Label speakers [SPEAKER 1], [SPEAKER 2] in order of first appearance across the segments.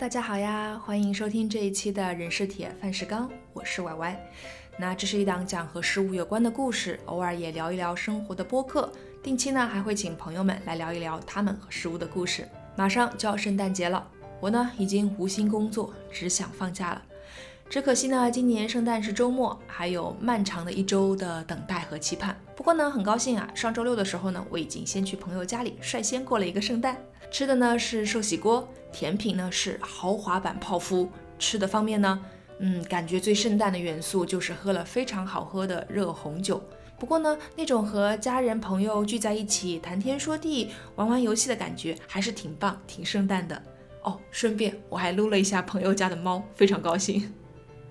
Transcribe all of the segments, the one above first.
[SPEAKER 1] 大家好呀，欢迎收听这一期的人是铁，饭是钢，我是歪歪。那这是一档讲和食物有关的故事，偶尔也聊一聊生活的播客。定期呢还会请朋友们来聊一聊他们和食物的故事。马上就要圣诞节了，我呢已经无心工作，只想放假了。只可惜呢，今年圣诞是周末，还有漫长的一周的等待和期盼。不过呢，很高兴啊，上周六的时候呢，我已经先去朋友家里率先过了一个圣诞。吃的呢是寿喜锅，甜品呢是豪华版泡芙。吃的方面呢，嗯，感觉最圣诞的元素就是喝了非常好喝的热红酒。不过呢，那种和家人朋友聚在一起谈天说地、玩玩游戏的感觉还是挺棒、挺圣诞的哦。顺便我还撸了一下朋友家的猫，非常高兴。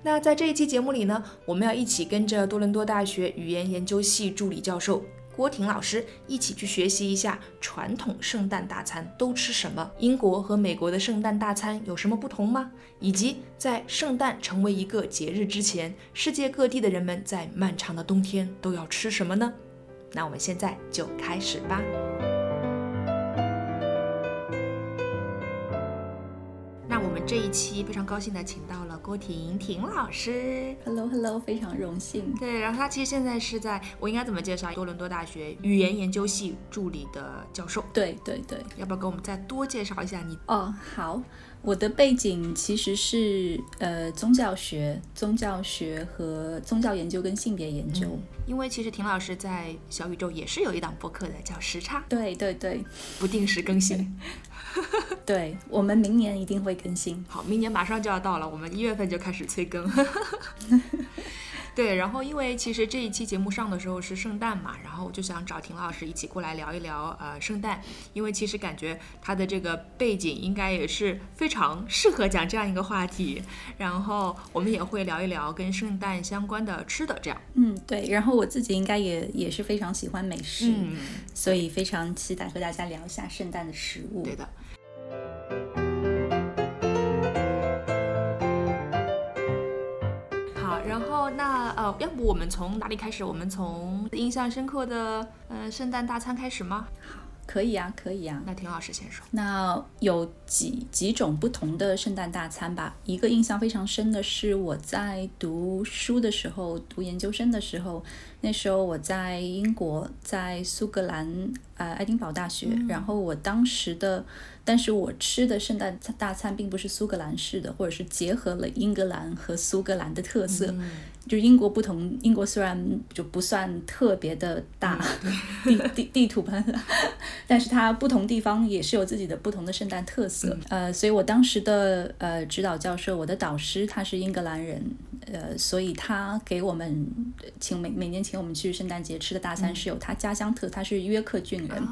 [SPEAKER 1] 那在这一期节目里呢，我们要一起跟着多伦多大学语言研究系助理教授郭婷老师一起去学习一下传统圣诞大餐都吃什么，英国和美国的圣诞大餐有什么不同吗？以及在圣诞成为一个节日之前，世界各地的人们在漫长的冬天都要吃什么呢？那我们现在就开始吧。我们这一期非常高兴的请到了郭婷婷老师。
[SPEAKER 2] Hello Hello，非常荣幸。
[SPEAKER 1] 对，然后她其实现在是在我应该怎么介绍？多伦多大学语言研究系助理的教授。
[SPEAKER 2] 对对对，
[SPEAKER 1] 要不要给我们再多介绍一下你？
[SPEAKER 2] 哦，好，我的背景其实是呃宗教学、宗教学和宗教研究跟性别研究。
[SPEAKER 1] 因为其实婷老师在小宇宙也是有一档播客的，叫时差，
[SPEAKER 2] 对对对
[SPEAKER 1] 不定时更新。
[SPEAKER 2] 对，我们明年一定会更新。
[SPEAKER 1] 好，明年马上就要到了，我们一月份就开始催更。对，然后因为其实这一期节目上的时候是圣诞嘛，然后我就想找婷老师一起过来聊一聊呃圣诞，因为其实感觉他的这个背景应该也是非常适合讲这样一个话题，然后我们也会聊一聊跟圣诞相关的吃的，这样。
[SPEAKER 2] 嗯，对。然后我自己应该也也是非常喜欢美食，
[SPEAKER 1] 嗯，
[SPEAKER 2] 所以非常期待和大家聊一下圣诞的食物。
[SPEAKER 1] 对的。后那呃，要不我们从哪里开始？我们从印象深刻的呃圣诞大餐开始吗？
[SPEAKER 2] 好可以啊，可以啊。
[SPEAKER 1] 那田老师先说。
[SPEAKER 2] 那有几几种不同的圣诞大餐吧。一个印象非常深的是我在读书的时候，读研究生的时候，那时候我在英国，在苏格兰呃爱丁堡大学，然后我当时的，但是我吃的圣诞大餐并不是苏格兰式的，或者是结合了英格兰和苏格兰的特色。就英国不同，英国虽然就不算特别的大，地地地图吧，但是它不同地方也是有自己的不同的圣诞特色。呃，所以我当时的呃指导教授，我的导师他是英格兰人，呃，所以他给我们请每每年请我们去圣诞节吃的大餐是有他家乡特，他是约克郡人。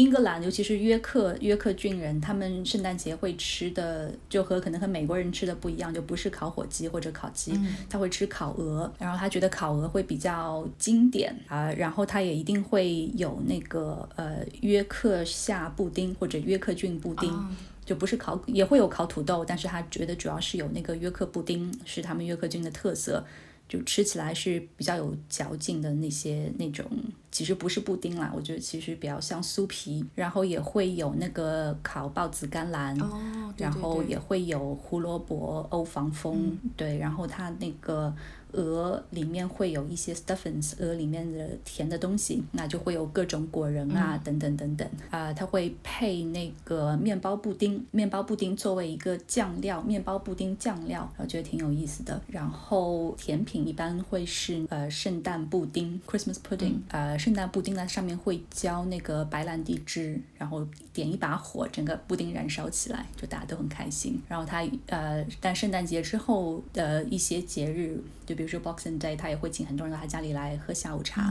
[SPEAKER 2] 英格兰，尤其是约克约克郡人，他们圣诞节会吃的就和可能和美国人吃的不一样，就不是烤火鸡或者烤鸡，他会吃烤鹅，然后他觉得烤鹅会比较经典啊、然后他也一定会有那个呃约克夏布丁或者约克郡布丁。就不是烤，也会有烤土豆，但是他觉得主要是有那个约克布丁是他们约克郡的特色，就吃起来是比较有嚼劲的那些那种，其实不是布丁啦，我觉得其实比较像酥皮，然后也会有那个烤豹子甘蓝，
[SPEAKER 1] 哦，对
[SPEAKER 2] 然后也会有胡萝卜欧防风，对，然后它那个鹅里面会有一些 stuffings，鹅里面的甜的东西，那就会有各种果仁啊、等等等等啊、它会配那个面包布丁，面包布丁作为一个酱料，面包布丁酱料，我觉得挺有意思的。然后甜品一般会是呃圣诞布丁 （Christmas pudding），、呃圣诞布丁呢上面会浇那个白兰地汁，然后点一把火，整个布丁燃烧起来，就大家都很开心。然后它呃，但圣诞节之后的一些节日，就比如说 Boxing Day，他也会请很多人到他家里来喝下午茶，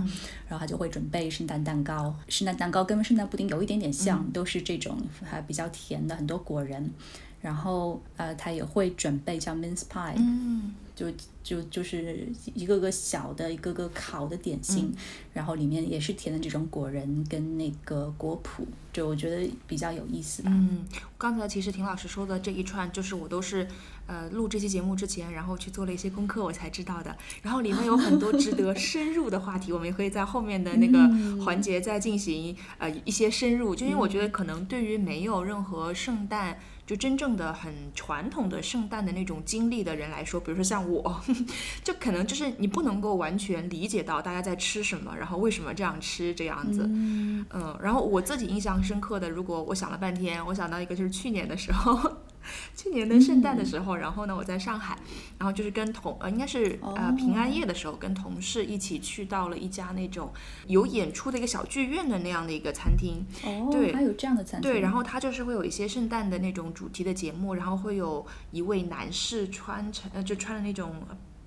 [SPEAKER 2] 然后他就会准备圣诞蛋糕。圣诞蛋糕跟圣诞布丁有一点点像，都是这种还比较甜的，很多果仁。然后呃，他也会准备叫 mince pie，、
[SPEAKER 1] 嗯，
[SPEAKER 2] 就就就是一个个小的、一个个烤的点心，然后里面也是填的这种果仁跟那个果脯，就我觉得比较有意思吧。
[SPEAKER 1] 嗯，刚才其实婷老师说的这一串，就是我都是呃录这期节目之前，然后去做了一些功课，我才知道的。然后里面有很多值得深入的话题，我们也可以在后面的那个环节再进行呃一些深入。就因为我觉得可能对于没有任何圣诞就真正的很传统的圣诞的那种经历的人来说，比如说像我，就可能就是你不能够完全理解到大家在吃什么，然后为什么这样吃这样子。
[SPEAKER 2] 嗯
[SPEAKER 1] 嗯，然后我自己印象深刻的，如果我想了半天，我想到一个就是去年的时候，去年的圣诞的时候，然后呢我在上海，然后就是跟同呃应该是呃平安夜的时候，跟同事一起去到了一家那种有演出的一个小剧院的那样的一个餐厅。
[SPEAKER 2] 哦，
[SPEAKER 1] 对
[SPEAKER 2] 还有这样的餐厅。
[SPEAKER 1] 对，然后它就是会有一些圣诞的那种主题的节目，然后会有一位男士穿成呃就穿的那种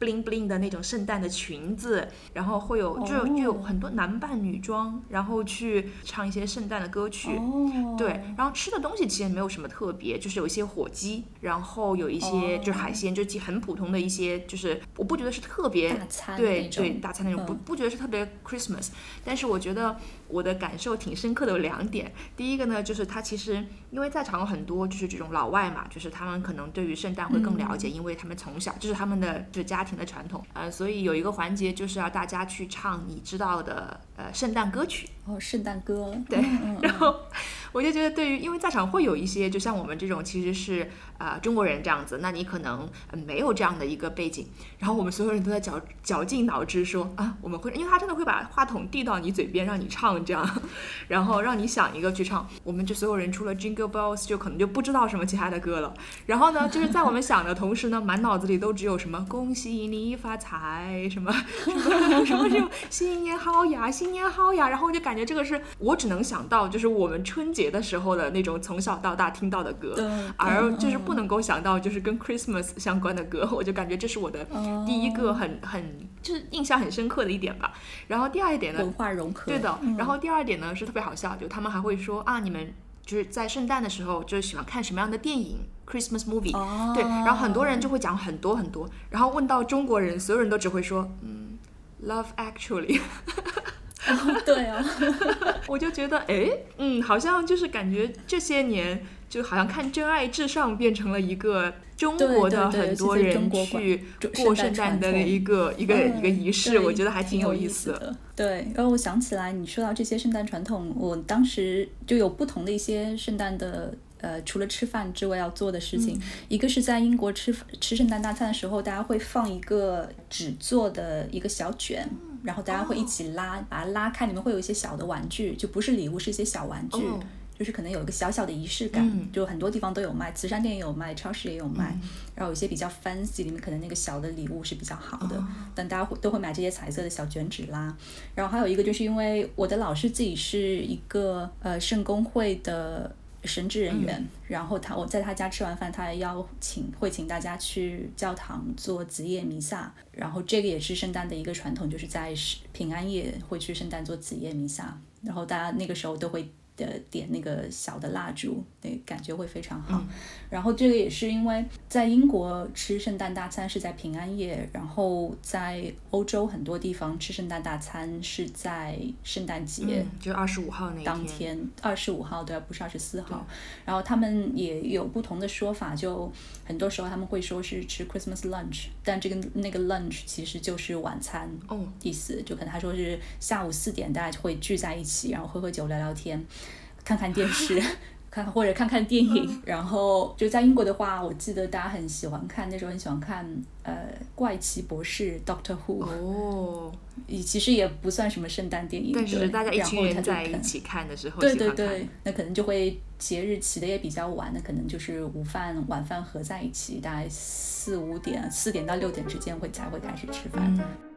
[SPEAKER 1] bling bling 的那种圣诞的裙子，然后会有就有就有很多男扮女装，然后去唱一些圣诞的歌曲。对，然后吃的东西其实没有什么特别，就是有一些火鸡，然后有一些就是海鲜，就很普通的一些，就是我不觉得是特别
[SPEAKER 2] 大餐
[SPEAKER 1] 对对大餐那种，不不觉得是特别 Christmas，但是我觉得我的感受挺深刻的有两点，第一个呢就是他其实因为在场有很多就是这种老外嘛，就是他们可能对于圣诞会更了解，因为他们从小这是他们的就是家庭的传统，呃，所以有一个环节就是要大家去唱你知道的呃圣诞歌曲，
[SPEAKER 2] 哦，圣诞歌。
[SPEAKER 1] 对 然后我就觉得，对于因为在场会有一些，就像我们这种其实是呃中国人这样子，那你可能、呃没有这样的一个背景，然后我们所有人都在绞绞尽脑汁说啊，我们会，因为他真的会把话筒递到你嘴边让你唱这样，然后让你想一个去唱，我们这所有人除了 Jingle Bells 就可能就不知道什么其他的歌了。然后呢，就是在我们想的同时呢，满脑子里都只有什么恭喜你发财，什么什么什么新年好呀，新年好呀，然后我就感觉这个是我只能想到就是我们春节的时候的那种从小到大听到的歌，
[SPEAKER 2] 嗯
[SPEAKER 1] 而就是
[SPEAKER 2] 嗯。
[SPEAKER 1] 不能够想到就是跟 Christmas 相关的歌，我就感觉这是我的
[SPEAKER 2] 哦
[SPEAKER 1] 第一个很很就是印象很深刻的一点吧。然后第二一点呢
[SPEAKER 2] 文，化融合。
[SPEAKER 1] 对的，
[SPEAKER 2] 嗯。
[SPEAKER 1] 然后第二点呢是特别好笑，就他们还会说啊，你们就是在圣诞的时候就是喜欢看什么样的电影 Christmas movie，、
[SPEAKER 2] 哦，
[SPEAKER 1] 对，然后很多人就会讲很多很多，然后问到中国人，所有人都只会说嗯，Love Actually，
[SPEAKER 2] 对哦，
[SPEAKER 1] 我就觉得哎，嗯，好像就是感觉这些年就好像看《真爱至上》变成了一个中国的很多
[SPEAKER 2] 中
[SPEAKER 1] 人去过
[SPEAKER 2] 圣诞
[SPEAKER 1] 的一个一个一个仪式，我觉得还挺
[SPEAKER 2] 有
[SPEAKER 1] 意
[SPEAKER 2] 思
[SPEAKER 1] 思的。。
[SPEAKER 2] 对，然后我想起来，你说到这些圣诞传统，我当时就有不同的一些圣诞的。呃，除了吃饭之外要做的事情，
[SPEAKER 1] 嗯
[SPEAKER 2] 一个是在英国吃吃圣诞大餐的时候，大家会放一个纸做的一个小卷，然后大家会一起拉，把它拉开，里面会有一些小的玩具，就不是礼物，是一些小玩具。
[SPEAKER 1] 哦
[SPEAKER 2] 就是可能有一个小小的仪式感，
[SPEAKER 1] 嗯
[SPEAKER 2] 就很多地方都有卖，慈善店也有卖，超市也有卖，然后有些比较 fancy，里面可能那个小的礼物是比较好的，但大家会都会买这些彩色的小卷纸啦。然后还有一个就是因为我的老师自己是一个呃圣公会的。神职人员，然后他我在他家吃完饭，他还邀请会请大家去教堂做子夜弥撒，然后这个也是圣诞的一个传统，就是在平安夜会去圣诞做子夜弥撒，然后大家那个时候都会呃点那个小的蜡烛，那感觉会非常好。然后这个也是因为在英国吃圣诞大餐是在平安夜，然后在欧洲很多地方吃圣诞大餐是在圣诞节。
[SPEAKER 1] 嗯，就二十五号那一
[SPEAKER 2] 当天二十五号对，不是二十四号。然后他们也有不同的说法，就很多时候他们会说是吃 Christmas lunch，但这个那个 lunch 其实就是晚餐
[SPEAKER 1] 哦，
[SPEAKER 2] 意思，就可能他说是下午四点大家会聚在一起，然后喝喝酒聊聊天，看看电视。看或者看看电影，然后就在英国的话，我记得大家很喜欢看，那时候很喜欢看呃怪奇博士 Doctor Who，
[SPEAKER 1] 哦，
[SPEAKER 2] 也其实也不算什么圣诞电影，
[SPEAKER 1] 但是
[SPEAKER 2] 对
[SPEAKER 1] 大家一群人在一起看的时候，
[SPEAKER 2] 对对对，那可能就会节日起的也比较晚，那可能就是午饭晚饭合在一起，大概四五点四点到六点之间会才会开始吃饭。
[SPEAKER 1] 嗯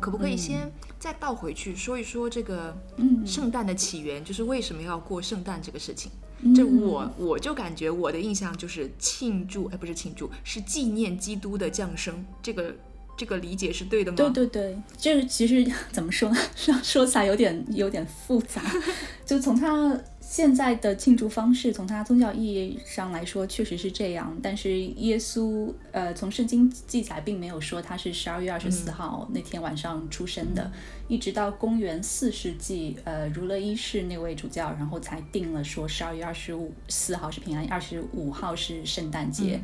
[SPEAKER 1] 可不可以先再倒回去说一说这个
[SPEAKER 2] 嗯
[SPEAKER 1] 圣诞的起源，就是为什么要过圣诞这个事情？
[SPEAKER 2] 嗯
[SPEAKER 1] 这我我就感觉我的印象就是庆祝，哎，不是庆祝，是纪念基督的降生。这个这个理解是对的吗？
[SPEAKER 2] 对对对，这个其实 怎么说呢？说说起来有点有点复杂。就从它现在的庆祝方式，从它宗教意义上来说，确实是这样。但是耶稣，呃，从圣经记载并没有说他是十二月二十四号那天晚上出生的，一直到公元四世纪，呃，儒勒一世那位主教，然后才定了说十二月二十五四号是平安夜，二十五号是圣诞节。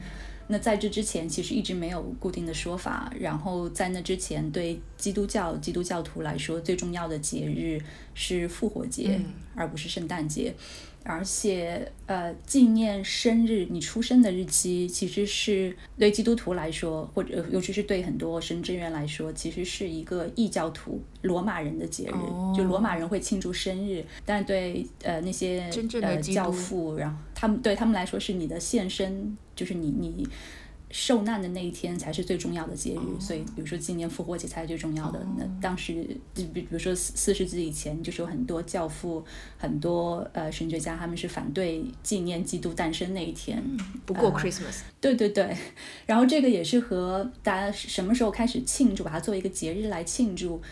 [SPEAKER 2] 那在这之前，其实一直没有固定的说法。然后在那之前，对基督教基督教徒来说，最重要的节日是复活节，而不是圣诞节。而且，呃，纪念生日，你出生的日期，其实是对基督徒来说，或者尤其是对很多神职员来说，其实是一个异教徒罗马人的节日。就罗马人会庆祝生日，但对呃那些呃教父，然后他们对他们来说是你的献身，就是你你。受难的那一天才是最重要的节日，所以比如说纪念复活节才是最重要的。那当时，比比如说四四世纪以前，就是有很多教父、很多呃神学家，他们是反对纪念基督诞生那一天，
[SPEAKER 1] 不过 Christmas。
[SPEAKER 2] 对对对，然后这个也是和大家什么时候开始庆祝，把它作为一个节日来庆祝。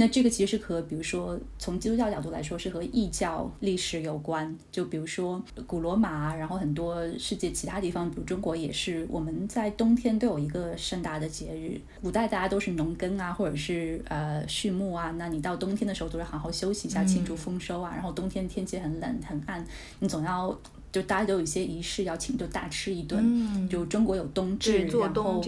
[SPEAKER 2] 那这个其实是和，比如说从基督教角度来说，是和异教历史有关。就比如说古罗马，然后很多世界其他地方，比如中国也是，我们在冬天都有一个盛大的节日。古代大家都是农耕啊，或者是呃畜牧啊，那你到冬天的时候都是好好休息一下，庆祝丰收啊。然后冬天天气很冷很暗，你总要。就大家都有一些仪式要请，就大吃一顿。就中国有冬至，然后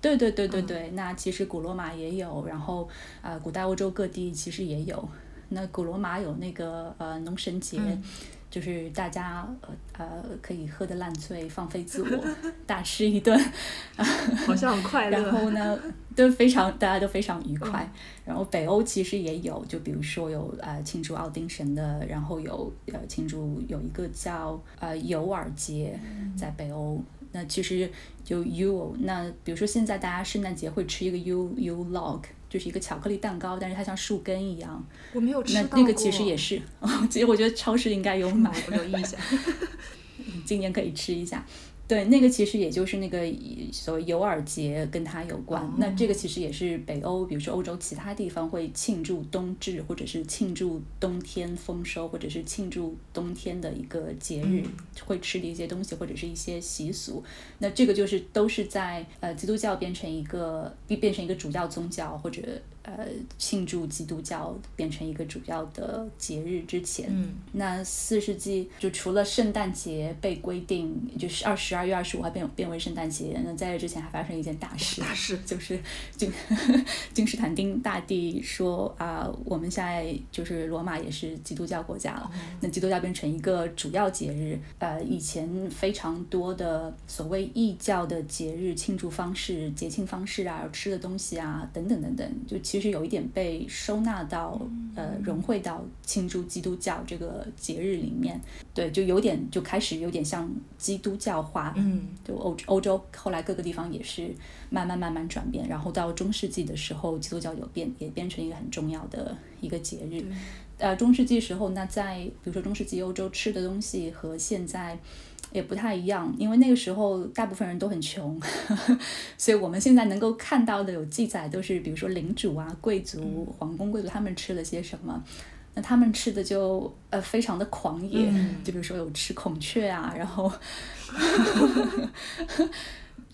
[SPEAKER 2] 对对对对对。那其实古罗马也有，然后呃，古代欧洲各地其实也有。那古罗马有那个呃农神节。就是大家呃呃可以喝得烂醉，放飞自我，大吃一顿，
[SPEAKER 1] 好像很快
[SPEAKER 2] 乐。然后呢，都非常大家都非常愉快。然后北欧其实也有，就比如说有呃庆祝奥丁神的，然后有呃庆祝有一个叫呃尤尔节，在北欧。那其实就 U，那比如说现在大家圣诞节会吃一个 U U log。就是一个巧克力蛋糕，但是它像树根一样。
[SPEAKER 1] 我没有吃
[SPEAKER 2] 到那那个其实也是，其实我觉得超市应该有买。
[SPEAKER 1] 我有印象。
[SPEAKER 2] 今年可以吃一下。对，那个其实也就是那个所谓尤尔节跟它有关。那这个其实也是北欧，比如说欧洲其他地方会庆祝冬至，或者是庆祝冬天丰收，或者是庆祝冬天的一个节日，会吃的一些东西或者是一些习俗。那这个就是都是在呃基督教变成一个变成一个主要宗教或者。呃，庆祝基督教变成一个主要的节日之前，那四世纪就除了圣诞节被规定，就是二十二月二十五号变变为圣诞节，那在这之前还发生一件大事，
[SPEAKER 1] 大事
[SPEAKER 2] 就是君君士坦丁大帝说啊，我们现在就是罗马也是基督教国家了，那基督教变成一个主要节日，呃，以前非常多的所谓异教的节日庆祝方式、节庆方式啊，吃的东西啊，等等等等，就。其实有一点被收纳到，呃，融汇到庆祝基督教这个节日里面，对，就有点就开始有点像基督教化，
[SPEAKER 1] 嗯，
[SPEAKER 2] 就欧欧洲后来各个地方也是慢慢慢慢转变，然后到中世纪的时候，基督教有变，也变成一个很重要的一个节日，呃，中世纪时候，那在比如说中世纪欧洲吃的东西和现在。也不太一样，因为那个时候大部分人都很穷，所以我们现在能够看到的有记载都是，比如说领主啊、贵族、皇宫贵族他们吃了些什么，那他们吃的就呃非常的狂野，就比如说有吃孔雀啊，然后。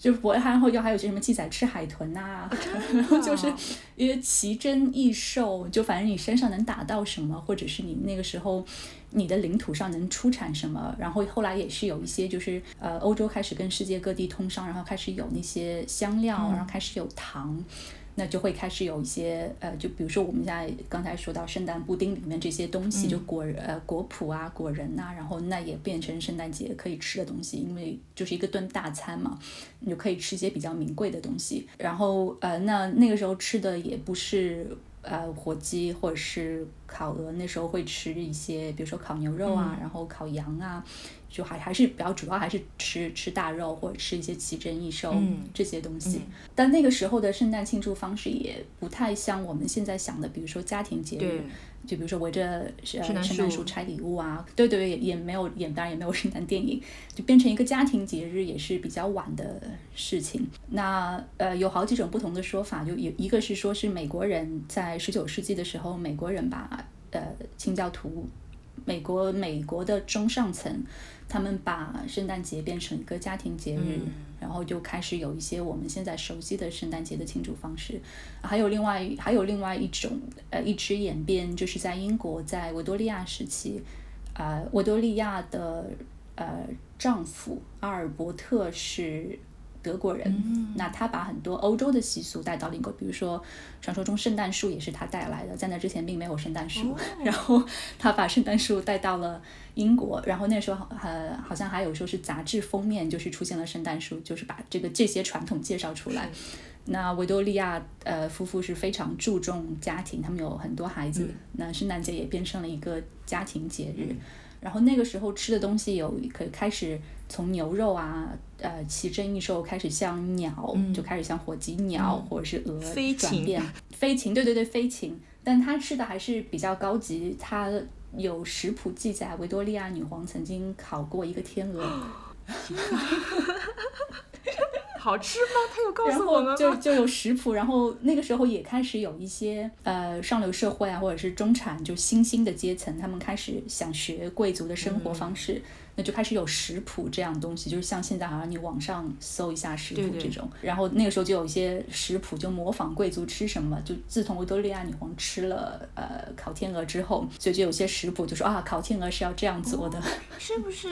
[SPEAKER 2] 就我然后又还有些什么记载吃海豚呐，然后就是因为奇珍异兽，就反正你身上能打到什么，或者是你那个时候你的领土上能出产什么，然后后来也是有一些就是呃欧洲开始跟世界各地通商，然后开始有那些香料，然后开始有糖。那就会开始有一些呃，就比如说我们现在刚才说到圣诞布丁里面这些东西，就果呃果脯啊、果仁呐，然后那也变成圣诞节可以吃的东西，因为就是一个顿大餐嘛，你就可以吃一些比较名贵的东西。然后呃，那那个时候吃的也不是呃火鸡或者是烤鹅，那时候会吃一些，比如说烤牛肉啊，然后烤羊啊。就还还是比较主要，还是吃吃大肉或者吃一些奇珍异兽这些东西。但那个时候的圣诞庆祝方式也不太像我们现在想的，比如说家庭节日，就比如说围着圣诞树拆礼物啊，对对，也也没有，也当然也没有圣诞电影，就变成一个家庭节日也是比较晚的事情。那呃，有好几种不同的说法，就有一个是说是美国人在十九世纪的时候，美国人把呃清教徒，美国美国的中上层。他们把圣诞节变成一个家庭节日，然后就开始有一些我们现在熟悉的圣诞节的庆祝方式。还有另外还有另外一种呃一直演变，就是在英国在维多利亚时期，呃维多利亚的呃丈夫阿尔伯特是德国人，那他把很多欧洲的习俗带到了英国，比如说传说中圣诞树也是他带来的，在那之前并没有圣诞树，然后他把圣诞树带到了英国，然后那时候呃好像还有说是杂志封面就是出现了圣诞树，就是把这个这些传统介绍出来。那维多利亚呃夫妇是非常注重家庭，他们有很多孩子，那圣诞节也变成了一个家庭节日。然后那个时候吃的东西有可开始从牛肉啊，呃，奇珍异兽开始像鸟，就开始像火鸡鸟或者是鹅转变飞禽，对对对，飞禽。但他吃的还是比较高级，他有食谱记载，维多利亚女皇曾经烤过一个天鹅。
[SPEAKER 1] 好吃吗？他有告诉我们
[SPEAKER 2] 就就有食谱，然后那个时候也开始有一些呃上流社会啊，或者是中产就新兴的阶层，他们开始想学贵族的生活方式，那就开始有食谱这样东西，就是像现在好像你网上搜一下食谱这种，然后那个时候就有一些食谱就模仿贵族吃什么，就自从维多利亚女皇吃了呃烤天鹅之后，所以就有些食谱就说啊烤天鹅是要这样做的，
[SPEAKER 1] 是不是？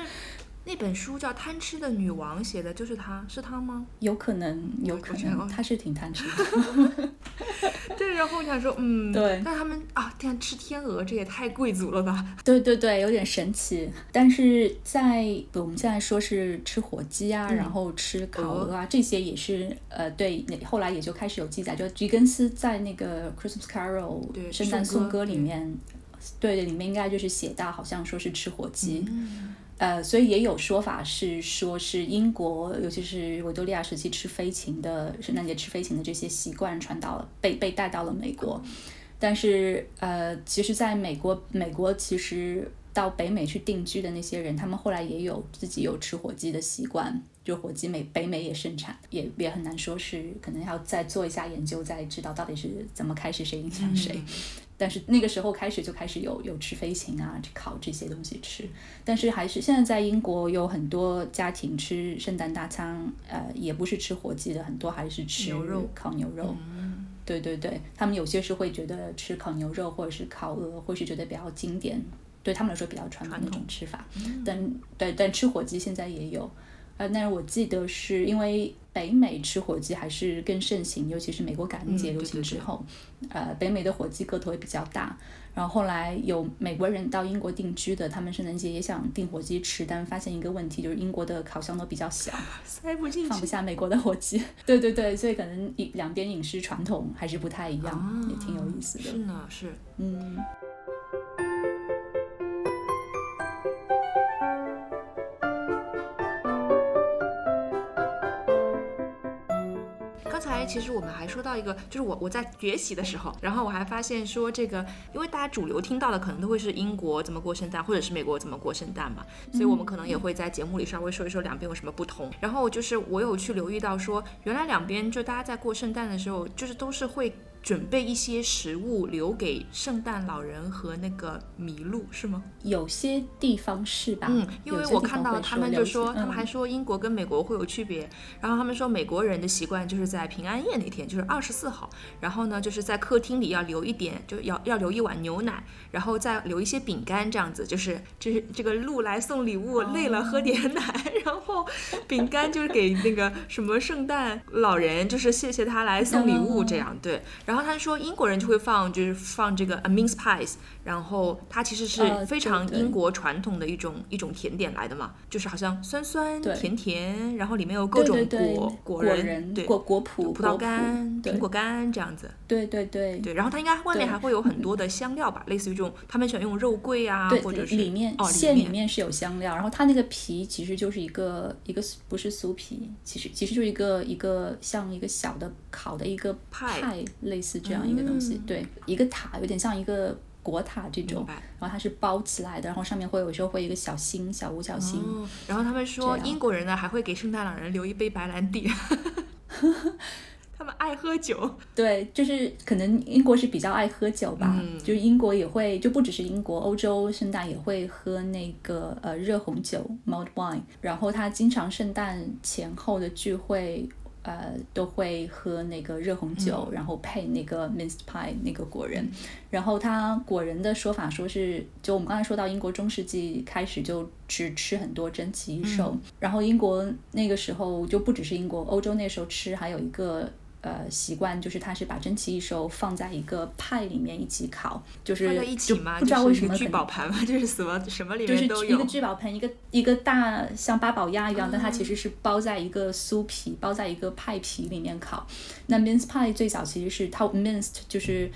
[SPEAKER 1] 那本书叫《贪吃的女王》，写的就是她，是她吗？
[SPEAKER 2] 有可能，有可能，她是挺贪吃的。
[SPEAKER 1] 对，然后我想说，嗯，
[SPEAKER 2] 对。
[SPEAKER 1] 但他们啊，天吃天鹅，这也太贵族了吧？
[SPEAKER 2] 对对对，有点神奇。但是在我们现在说是吃火鸡啊，然后吃烤鹅啊，这些也是呃，对，后来也就开始有记载，就吉根斯在那个《Christmas Carol》圣诞颂歌里面，对对，里面应该就是写到，好像说是吃火鸡。呃，所以也有说法是说，是英国，尤其是维多利亚时期吃飞禽的圣诞节吃飞禽的这些习惯传到了，被被带到了美国。但是，呃，其实在美国，美国其实到北美去定居的那些人，他们后来也有自己有吃火鸡的习惯，就火鸡美北美也盛产，也也很难说是可能要再做一下研究，再知道到底是怎么开始谁影响谁。但是那个时候开始就开始有有吃飞禽啊，烤这些东西吃。但是还是现在在英国有很多家庭吃圣诞大餐，呃，也不是吃火鸡的，很多还是吃
[SPEAKER 1] 牛肉
[SPEAKER 2] 烤牛肉。对对对，他们有些是会觉得吃烤牛肉或者是烤鹅，或是觉得比较经典，对他们来说比较传统的那种吃法。但对但吃火鸡现在也有。呃，但是我记得是因为北美吃火鸡还是更盛行，尤其是美国感恩节流行之后，呃，北美的火鸡个头也比较大。然后后来有美国人到英国定居的，他们圣诞节也想订火鸡吃，但发现一个问题，就是英国的烤箱都比较小，
[SPEAKER 1] 塞不进去，
[SPEAKER 2] 放不下美国的火鸡。对对对，所以可能一两边饮食传统还是不太一样，也挺有意思的。
[SPEAKER 1] 是呢，是，
[SPEAKER 2] 嗯。
[SPEAKER 1] 其实我们还说到一个，就是我我在学习的时候，然后我还发现说这个，因为大家主流听到的可能都会是英国怎么过圣诞，或者是美国怎么过圣诞嘛，所以我们可能也会在节目里稍微说一说两边有什么不同。然后就是我有去留意到说，原来两边就大家在过圣诞的时候，就是都是会。准备一些食物留给圣诞老人和那个麋鹿是吗？
[SPEAKER 2] 有些地方是吧？
[SPEAKER 1] 嗯，因为我看到他们就说，他们还说英国跟美国会有区别。然后他们说美国人的习惯就是在平安夜那天，就是二十四号，然后呢就是在客厅里要留一点，就要要留一碗牛奶，然后再留一些饼干，这样子就是就是这个鹿来送礼物，累了喝点奶，然后饼干就是给那个什么圣诞老人，就是谢谢他来送礼物这样对。然后后他说，英国人就会放，就是放这个 a mince pies，然后它其实是非常英国传统的一种一种甜点来的嘛，就是好像酸酸甜甜，然后里面有各种果
[SPEAKER 2] 果
[SPEAKER 1] 仁，对
[SPEAKER 2] 果果脯、
[SPEAKER 1] 葡萄干、苹果干这样子。
[SPEAKER 2] 对对对。
[SPEAKER 1] 对，然后它应该外面还会有很多的香料吧，类似于这种他们喜欢用肉桂啊，或者是
[SPEAKER 2] 里面馅里面。是有香料，然后它那个皮其实就是一个一个不是酥皮，其实其实就是一个一个像一个小的烤的一个派类。类似这样一个东西，对，一个塔有点像一个国塔这种，然后它是包起来的，然后上面会有时候会一个小星，小五角星。
[SPEAKER 1] 然后他们说英国人呢还会给圣诞老人留一杯白兰地，他们爱喝酒。
[SPEAKER 2] 对，就是可能英国是比较爱喝酒吧，就是英国也会，就不只是英国，欧洲圣诞也会喝那个呃热红酒 （mulled wine），然后他经常圣诞前后的聚会。呃，都会喝那个热红酒，然后配那个 minced pie 那个果仁。然后它果仁的说法说是，就我们刚才说到英国中世纪开始就只吃很多珍奇异兽，然后英国那个时候就不只是英国，欧洲那时候吃还有一个。呃，习惯就是它是把珍奇异兽放在一个派里面一起烤，就是
[SPEAKER 1] 在一起吗？
[SPEAKER 2] 不知道为什么
[SPEAKER 1] 聚宝盘吗？就是什么什么里
[SPEAKER 2] 面
[SPEAKER 1] 都
[SPEAKER 2] 有。一个聚宝盆，一个一个大像八宝鸭一样，但它其实是包在一个酥皮，包在一个派皮里面烤。那 mince pie 最早其实是它 minced 就是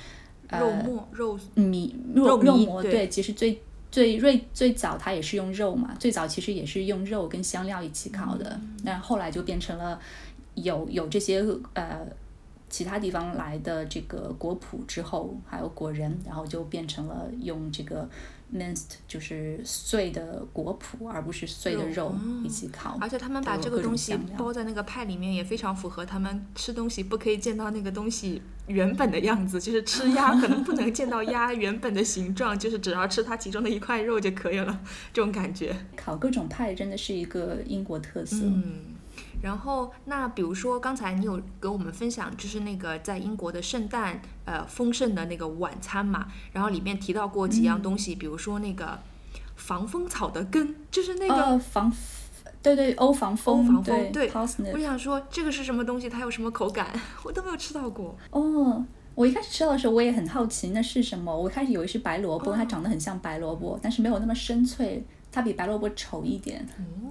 [SPEAKER 1] 肉末肉
[SPEAKER 2] 米肉
[SPEAKER 1] 肉
[SPEAKER 2] 末对，其实最最最最早它也是用肉嘛，最早其实也是用肉跟香料一起烤的，但后来就变成了。有有这些呃其他地方来的这个果脯之后，还有果仁，然后就变成了用这个 minced 就是碎的果脯，而不是碎的肉一起烤。
[SPEAKER 1] 而且他们把这个东西包在那个派里面，也非常符合他们吃东西不可以见到那个东西原本的样子，就是吃鸭可能不能见到鸭 原本的形状，就是只要吃它其中的一块肉就可以了，这种感觉。
[SPEAKER 2] 烤各种派真的是一个英国特色。
[SPEAKER 1] 嗯。然后，那比如说刚才你有跟我们分享，就是那个在英国的圣诞呃丰盛的那个晚餐嘛，然后里面提到过几样东西，比如说那个防风草的根，就是那个
[SPEAKER 2] 防，对对，欧防风，
[SPEAKER 1] 欧防风，
[SPEAKER 2] 对。
[SPEAKER 1] 我想说这个是什么东西？它有什么口感？我都没有吃到过。
[SPEAKER 2] 哦，我一开始吃到的时候我也很好奇那是什么，我一开始以为是白萝卜，它长得很像白萝卜，但是没有那么深脆。它比白萝卜稠一点，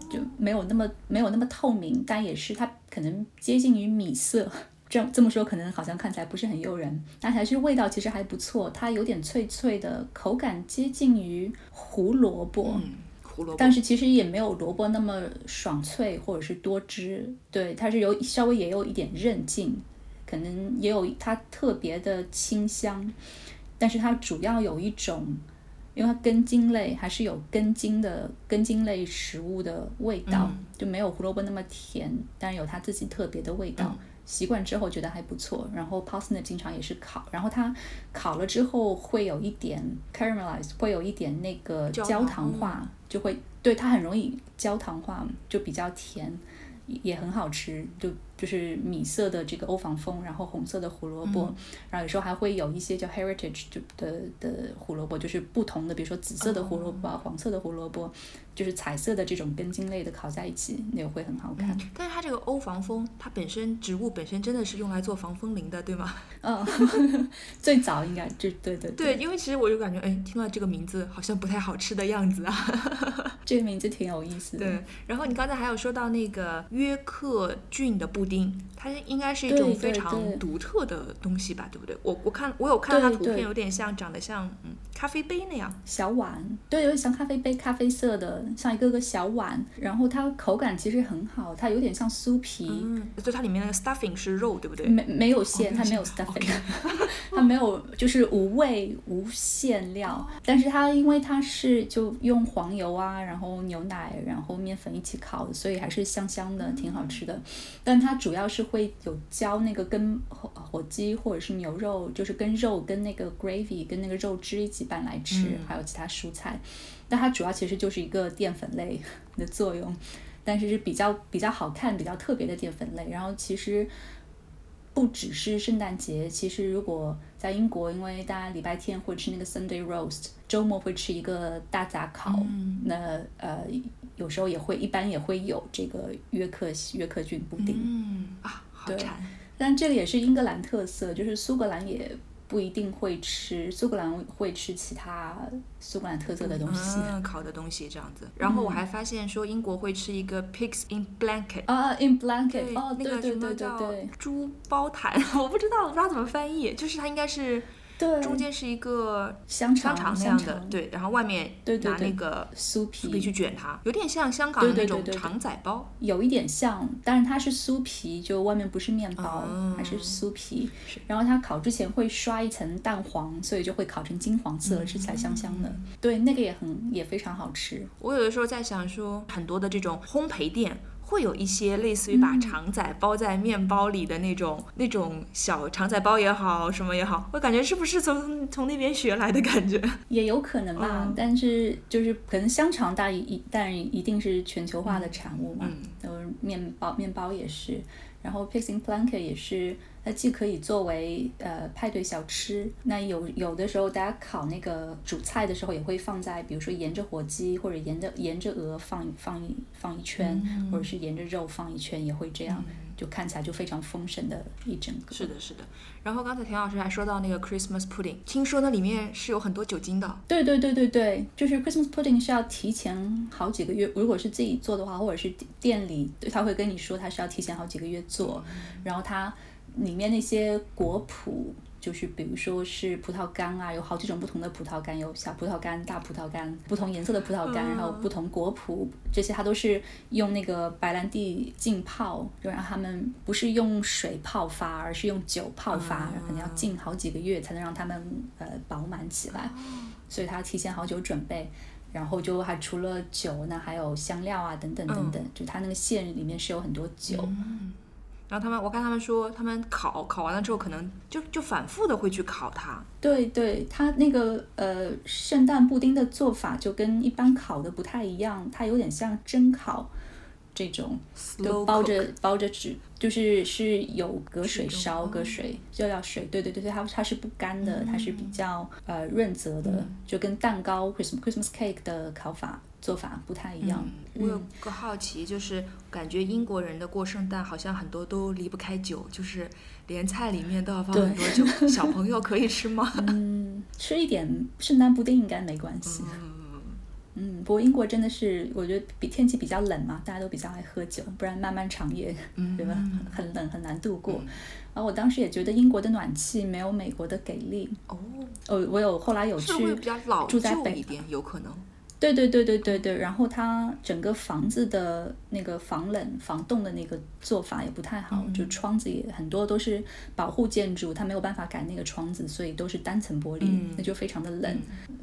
[SPEAKER 2] 就没有那么没有那么透明，但也是它可能接近于米色。这样这么说可能好像看起来不是很诱人，但还是味道其实还不错。它有点脆脆的，口感接近于胡萝卜，
[SPEAKER 1] 胡萝卜，
[SPEAKER 2] 但是其实也没有萝卜那么爽脆或者是多汁。对，它是有稍微也有一点韧劲，可能也有它特别的清香，但是它主要有一种。因为它根茎类还是有根茎的根茎类食物的味道，就没有胡萝卜那么甜，但是有它自己特别的味道。习惯之后觉得还不错。然后 parsnip 经常也是烤，然后它烤了之后会有一点 caramelize，会有一点那个焦糖化，就会对它很容易焦糖化，就比较甜，也很好吃。就就是米色的这个欧防风，然后红色的胡萝卜，然后有时候还会有一些叫 heritage 就的的胡萝卜，就是不同的，比如说紫色的胡萝卜啊，黄色的胡萝卜，就是彩色的这种根茎类的烤在一起，那个会很好看。
[SPEAKER 1] 但是它这个欧防风，它本身植物本身真的是用来做防风林的，对吗？
[SPEAKER 2] 嗯，最早应该就对对
[SPEAKER 1] 对，因为其实我就感觉，哎，听到这个名字好像不太好吃的样子啊。
[SPEAKER 2] 这个名字挺有意思的。
[SPEAKER 1] 对，然后你刚才还有说到那个约克郡的布。丁，它应该是一种非常独特的东西吧，对不对？我我看我有看到它图片，有点像长得像嗯咖啡杯那样
[SPEAKER 2] 小碗，对，有点像咖啡杯，咖啡色的，像一个个小碗。然后它口感其实很好，它有点像酥皮，
[SPEAKER 1] 嗯，就它里面那个 stuffing 是肉，对不对？
[SPEAKER 2] 没没有馅，它没有 stuffing，它没有就是无味无馅料，但是它因为它是就用黄油啊，然后牛奶，然后面粉一起烤的，所以还是香香的，挺好吃的。但它主要是会有浇那个跟火火鸡或者是牛肉，就是跟肉跟那个 gravy 跟那个肉汁一起拌来吃，还有其他蔬菜。但它主要其实就是一个淀粉类 的作用，但是是比较比较好看、比较特别的淀粉类。然后其实不只是圣诞节，其实如果在英国，因为大家礼拜天会吃那个 Sunday roast，周末会吃一个大杂烤，那呃。有时候也会，一般也会有这个约克约克郡布丁。
[SPEAKER 1] 嗯啊，好馋。
[SPEAKER 2] 但这个也是英格兰特色，就是苏格兰也不一定会吃，苏格兰会吃其他苏格兰特色的东西，
[SPEAKER 1] 烤的东西这样子。然后我还发现说英国会吃一个 pigs in blanket。
[SPEAKER 2] 啊，in blanket。哦，
[SPEAKER 1] 那个
[SPEAKER 2] 什么叫
[SPEAKER 1] 猪包毯？我不知道，我不知道怎么翻译，就是它应该是。中间是一个
[SPEAKER 2] 香
[SPEAKER 1] 肠那样的，对，然后外面拿那
[SPEAKER 2] 个
[SPEAKER 1] 酥
[SPEAKER 2] 皮
[SPEAKER 1] 去卷它，有点像香港的那种肠仔包，
[SPEAKER 2] 有一点像，但是它是酥皮，就外面不是面包，还是酥皮。然后它烤之前会刷一层蛋黄，所以就会烤成金黄色，吃起来香香的。对，那个也很也非常好吃。
[SPEAKER 1] 我有的时候在想说，很多的这种烘焙店。会有一些类似于把肠仔包在面包里的那种那种小肠仔包也好，什么也好，我感觉是不是从从那边学来的感觉？
[SPEAKER 2] 也有可能吧，但是就是可能香肠大一，但一定是全球化的产物嘛。嗯，面包面包也是。然后 Pigs in Blanket 也是，它既可以作为呃派对小吃，那有有的时候大家烤那个主菜的时候也会放在，比如说沿着火鸡或者沿着沿着鹅放放一放一圈，或者是沿着肉放一圈，也会这样。就看起来就非常丰盛的一整个。
[SPEAKER 1] 是的，是的。然后刚才田老师还说到那个 Christmas pudding，听说那里面是有很多酒精的。
[SPEAKER 2] 对对对对对，就是 Christmas pudding 是要提前好几个月，如果是自己做的话，或者是店里，他会跟你说他是要提前好几个月做，然后它里面那些果脯。就是比如说是葡萄干啊，有好几种不同的葡萄干，有小葡萄干、大葡萄干，不同颜色的葡萄干，然后不同果脯，这些它都是用那个白兰地浸泡，就让他们不是用水泡发，而是用酒泡发，可能要浸好几个月才能让他们呃饱满起来，所以他提前好久准备，然后就还除了酒呢，还有香料啊等等等等，就它那个馅里面是有很多酒。
[SPEAKER 1] 然后他们，我看他们说，他们烤烤完了之后，可能就就反复的会去烤它。
[SPEAKER 2] 对对，它那个呃圣诞布丁的做法就跟一般烤的不太一样，它有点像蒸烤这种，都包着包着纸，就是是有隔水烧，隔水就要水。对对对对，它它是不干的，它是比较呃润泽的，就跟蛋糕 Christmas Christmas cake 的烤法。做法不太一样。
[SPEAKER 1] 我有个好奇，就是感觉英国人的过圣诞好像很多都离不开酒，就是连菜里面都要放很多酒。小朋友可以吃吗？
[SPEAKER 2] 嗯，吃一点圣诞布丁应该没关系。嗯，不过英国真的是，我觉得比天气比较冷嘛，大家都比较爱喝酒，不然漫漫长夜，对吧？很冷很难度过。然后我当时也觉得英国的暖气没有美国的给力。哦，哦，我有后来有去住在北
[SPEAKER 1] 一点，有可能。
[SPEAKER 2] 对对对对对对，然后它整个房子的那个防冷防冻的那个做法也不太好，就窗子也很多都是保护建筑，它没有办法改那个窗子，所以都是单层玻璃，那就非常的冷，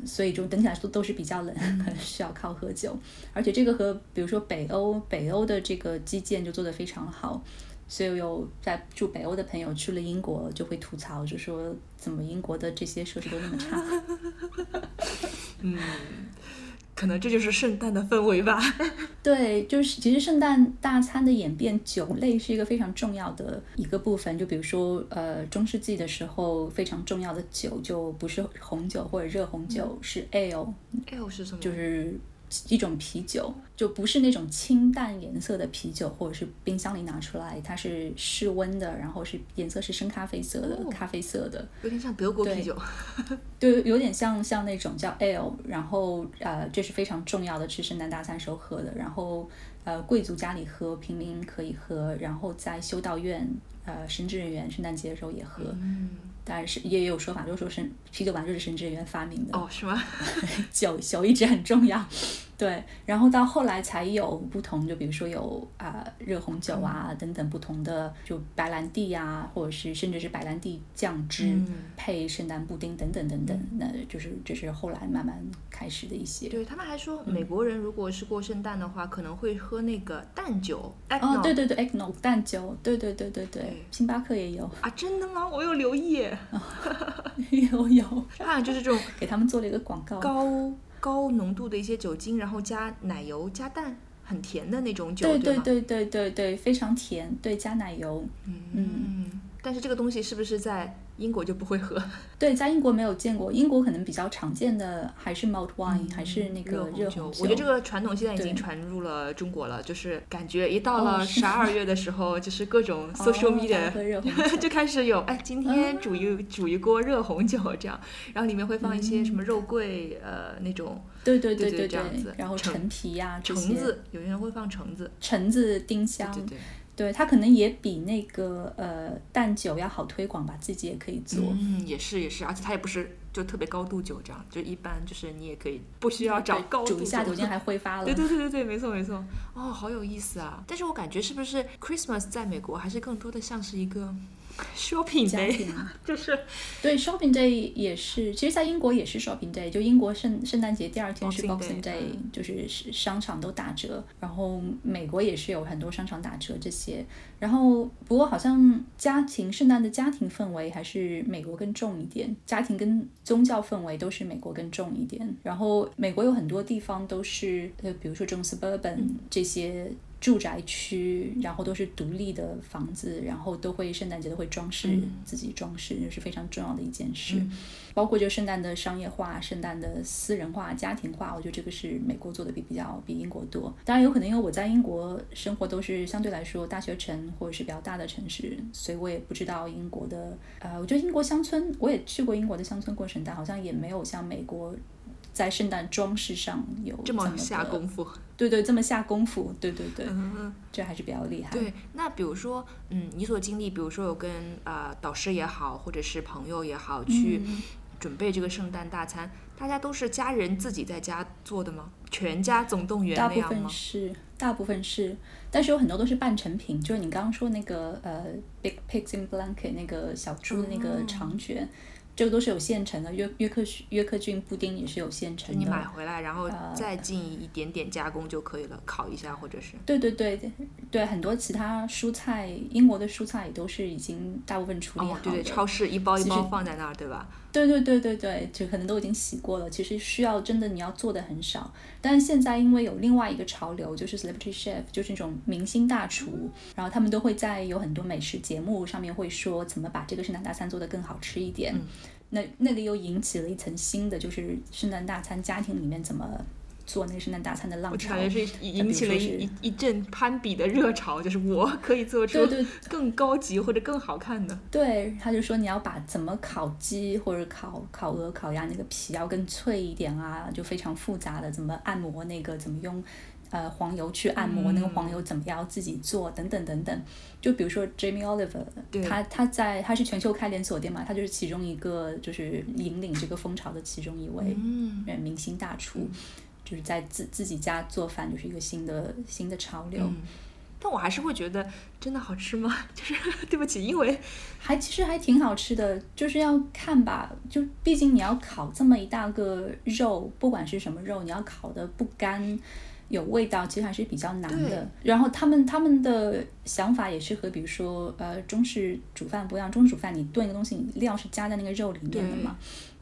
[SPEAKER 2] 所以就整体来说都是比较冷，可 能需要靠喝酒。而且这个和比如说北欧，北欧的这个基建就做得非常好，所以有在住北欧的朋友去了英国就会吐槽，就说怎么英国的这些设施都那么差。
[SPEAKER 1] 嗯。可能这就是圣诞的氛围吧。
[SPEAKER 2] 对，就是其实圣诞大餐的演变，酒类是一个非常重要的一个部分。就比如说，呃，中世纪的时候非常重要的酒，就不是红酒或者热红酒，是 ale。
[SPEAKER 1] ale 是什么？
[SPEAKER 2] 就是。一种啤酒，就不是那种清淡颜色的啤酒，或者是冰箱里拿出来，它是室温的，然后是颜色是深咖啡色的，咖啡色的，
[SPEAKER 1] 有点像德国啤酒，
[SPEAKER 2] 对，有点像像那种叫 ale，然后呃，这是非常重要的，吃圣诞大餐时候喝的，然后呃，贵族家里喝，平民可以喝，然后在修道院，呃，神职人员圣诞节的时候也喝。当然是也有说法，就是说神啤酒吧就是神职人员发明的
[SPEAKER 1] 哦，是吗？
[SPEAKER 2] 酒酒一直很重要。对，然后到后来才有不同，就比如说有啊热红酒啊等等不同的，就白兰地呀，或者是甚至是白兰地酱汁配圣诞布丁等等等等，那就是这是后来慢慢开始的一些。
[SPEAKER 1] 对他们还说，美国人如果是过圣诞的话，可能会喝那个蛋酒。
[SPEAKER 2] 哦，对对对，eggnog 蛋酒，对对对对对，星巴克也有
[SPEAKER 1] 啊，真的吗？我有留意，
[SPEAKER 2] 有 有，
[SPEAKER 1] 啊，就是这种
[SPEAKER 2] 给他们做了一个广告，
[SPEAKER 1] 高。高浓度的一些酒精，然后加奶油、加蛋，很甜的那种酒，
[SPEAKER 2] 对对对对对对，非常甜，对，加奶油，
[SPEAKER 1] 嗯嗯。但是这个东西是不是在？英国就不会喝，
[SPEAKER 2] 对，在英国没有见过。英国可能比较常见的还是 malt wine，还是那个热红酒。
[SPEAKER 1] 我觉得这个传统现在已经传入了中国了，就是感觉一到了十二月的时候，就是各种 social media 就开始有，哎，今天煮一煮一锅热红酒这样，然后里面会放一些什么肉桂，呃，那种，
[SPEAKER 2] 对对对
[SPEAKER 1] 对，这样子，
[SPEAKER 2] 然后陈皮呀，
[SPEAKER 1] 橙子，有些人会放橙子，
[SPEAKER 2] 橙子、丁香。
[SPEAKER 1] 对对。
[SPEAKER 2] 对它可能也比那个呃淡酒要好推广吧，自己也可以做。
[SPEAKER 1] 嗯，也是也是，而且它也不是就特别高度酒这样，就一般就是你也可以不需要找高度
[SPEAKER 2] 煮一下酒 精还挥发了。
[SPEAKER 1] 对对对对对，没错没错。哦，好有意思啊！但是我感觉是不是 Christmas 在美国还是更多的像是一个。Shopping day 就是
[SPEAKER 2] 对 shopping day 也是，其实，在英国也是 shopping day，就英国圣圣诞节第二天是 boxing day，就是商场都打折，然后美国也是有很多商场打折这些，然后不过好像家庭圣诞的家庭氛围还是美国更重一点，家庭跟宗教氛围都是美国更重一点，然后美国有很多地方都是呃，比如说这种 suburban 这些。住宅区，然后都是独立的房子，然后都会圣诞节都会装饰
[SPEAKER 1] 嗯
[SPEAKER 2] 自己装饰，这是非常重要的一件事。
[SPEAKER 1] 嗯
[SPEAKER 2] 包括就圣诞的商业化、圣诞的私人化、家庭化，我觉得这个是美国做的比比较比英国多。当然有可能因为我在英国生活都是相对来说大学城或者是比较大的城市，所以我也不知道英国的呃，我觉得英国乡村我也去过英国的乡村过圣诞，好像也没有像美国。在圣诞装饰上有
[SPEAKER 1] 这
[SPEAKER 2] 么
[SPEAKER 1] 么下功夫。
[SPEAKER 2] 对对，这么下功夫，对对对，
[SPEAKER 1] 嗯
[SPEAKER 2] 这还是比较厉害。
[SPEAKER 1] 对，那比如说，嗯，你所经历，比如说有跟呃导师也好，或者是朋友也好，去
[SPEAKER 2] 嗯
[SPEAKER 1] 准备这个圣诞大餐，大家都是家人自己在家做的吗？全家总动员
[SPEAKER 2] 大部
[SPEAKER 1] 那样吗？
[SPEAKER 2] 分是，大部分是，但是有很多都是半成品，就是你刚刚说那个呃，Big Pigs in Blanket 那个小猪的那个
[SPEAKER 1] 哦
[SPEAKER 2] 长卷，这个都是有现成的。约约克约克郡布丁也是有现成的。
[SPEAKER 1] 你买回来，然后
[SPEAKER 2] 呃
[SPEAKER 1] 再进一点点加工就可以了，烤一下或者是。
[SPEAKER 2] 对对对对对，很多其他蔬菜，英国的蔬菜也都是已经大部分处理好的。，
[SPEAKER 1] 哦对对，超市一包一包放在那儿，对吧？
[SPEAKER 2] 对对对对对，就可能都已经洗过了。其实需要真的你要做的很少，但是现在因为有另外一个潮流，就是 celebrity chef，就是那种明星大厨，然后他们都会在有很多美食节目上面会说怎么把这个圣诞大餐做得更好吃一点。
[SPEAKER 1] 嗯
[SPEAKER 2] 那那个又引起了一层新的，就是圣诞大餐家庭里面怎么做那个圣诞大餐的浪潮
[SPEAKER 1] 我感。觉是引起了一一一阵攀比的热潮，就是我可以做出更高级或者更好看的。
[SPEAKER 2] 对，他就说你要把怎么烤鸡或者烤烤鹅、烤鸭那个皮要更脆一点啊，就非常复杂的，怎么按摩那个，怎么用呃黄油去按摩、那个黄油怎么样自己做等等等等。就比如说 Jamie Oliver，他他在他是全球开连锁店嘛，他就是其中一个就是引领这个风潮的其中一位
[SPEAKER 1] 嗯，
[SPEAKER 2] 呃明星大厨。就是在自自己家做饭，就是一个新的新的潮流。
[SPEAKER 1] 嗯，但我还是会觉得真的好吃吗？就是 对不起，因为
[SPEAKER 2] 还其实还挺好吃的，就是要看吧，就毕竟你要烤这么一大个肉，不管是什么肉，你要烤的不干。有味道，其实还是比较难的。然后他们他们的想法也是和比如说呃中式煮饭不一样，中式煮饭你炖一个东西，你料是加在那个肉里面的嘛，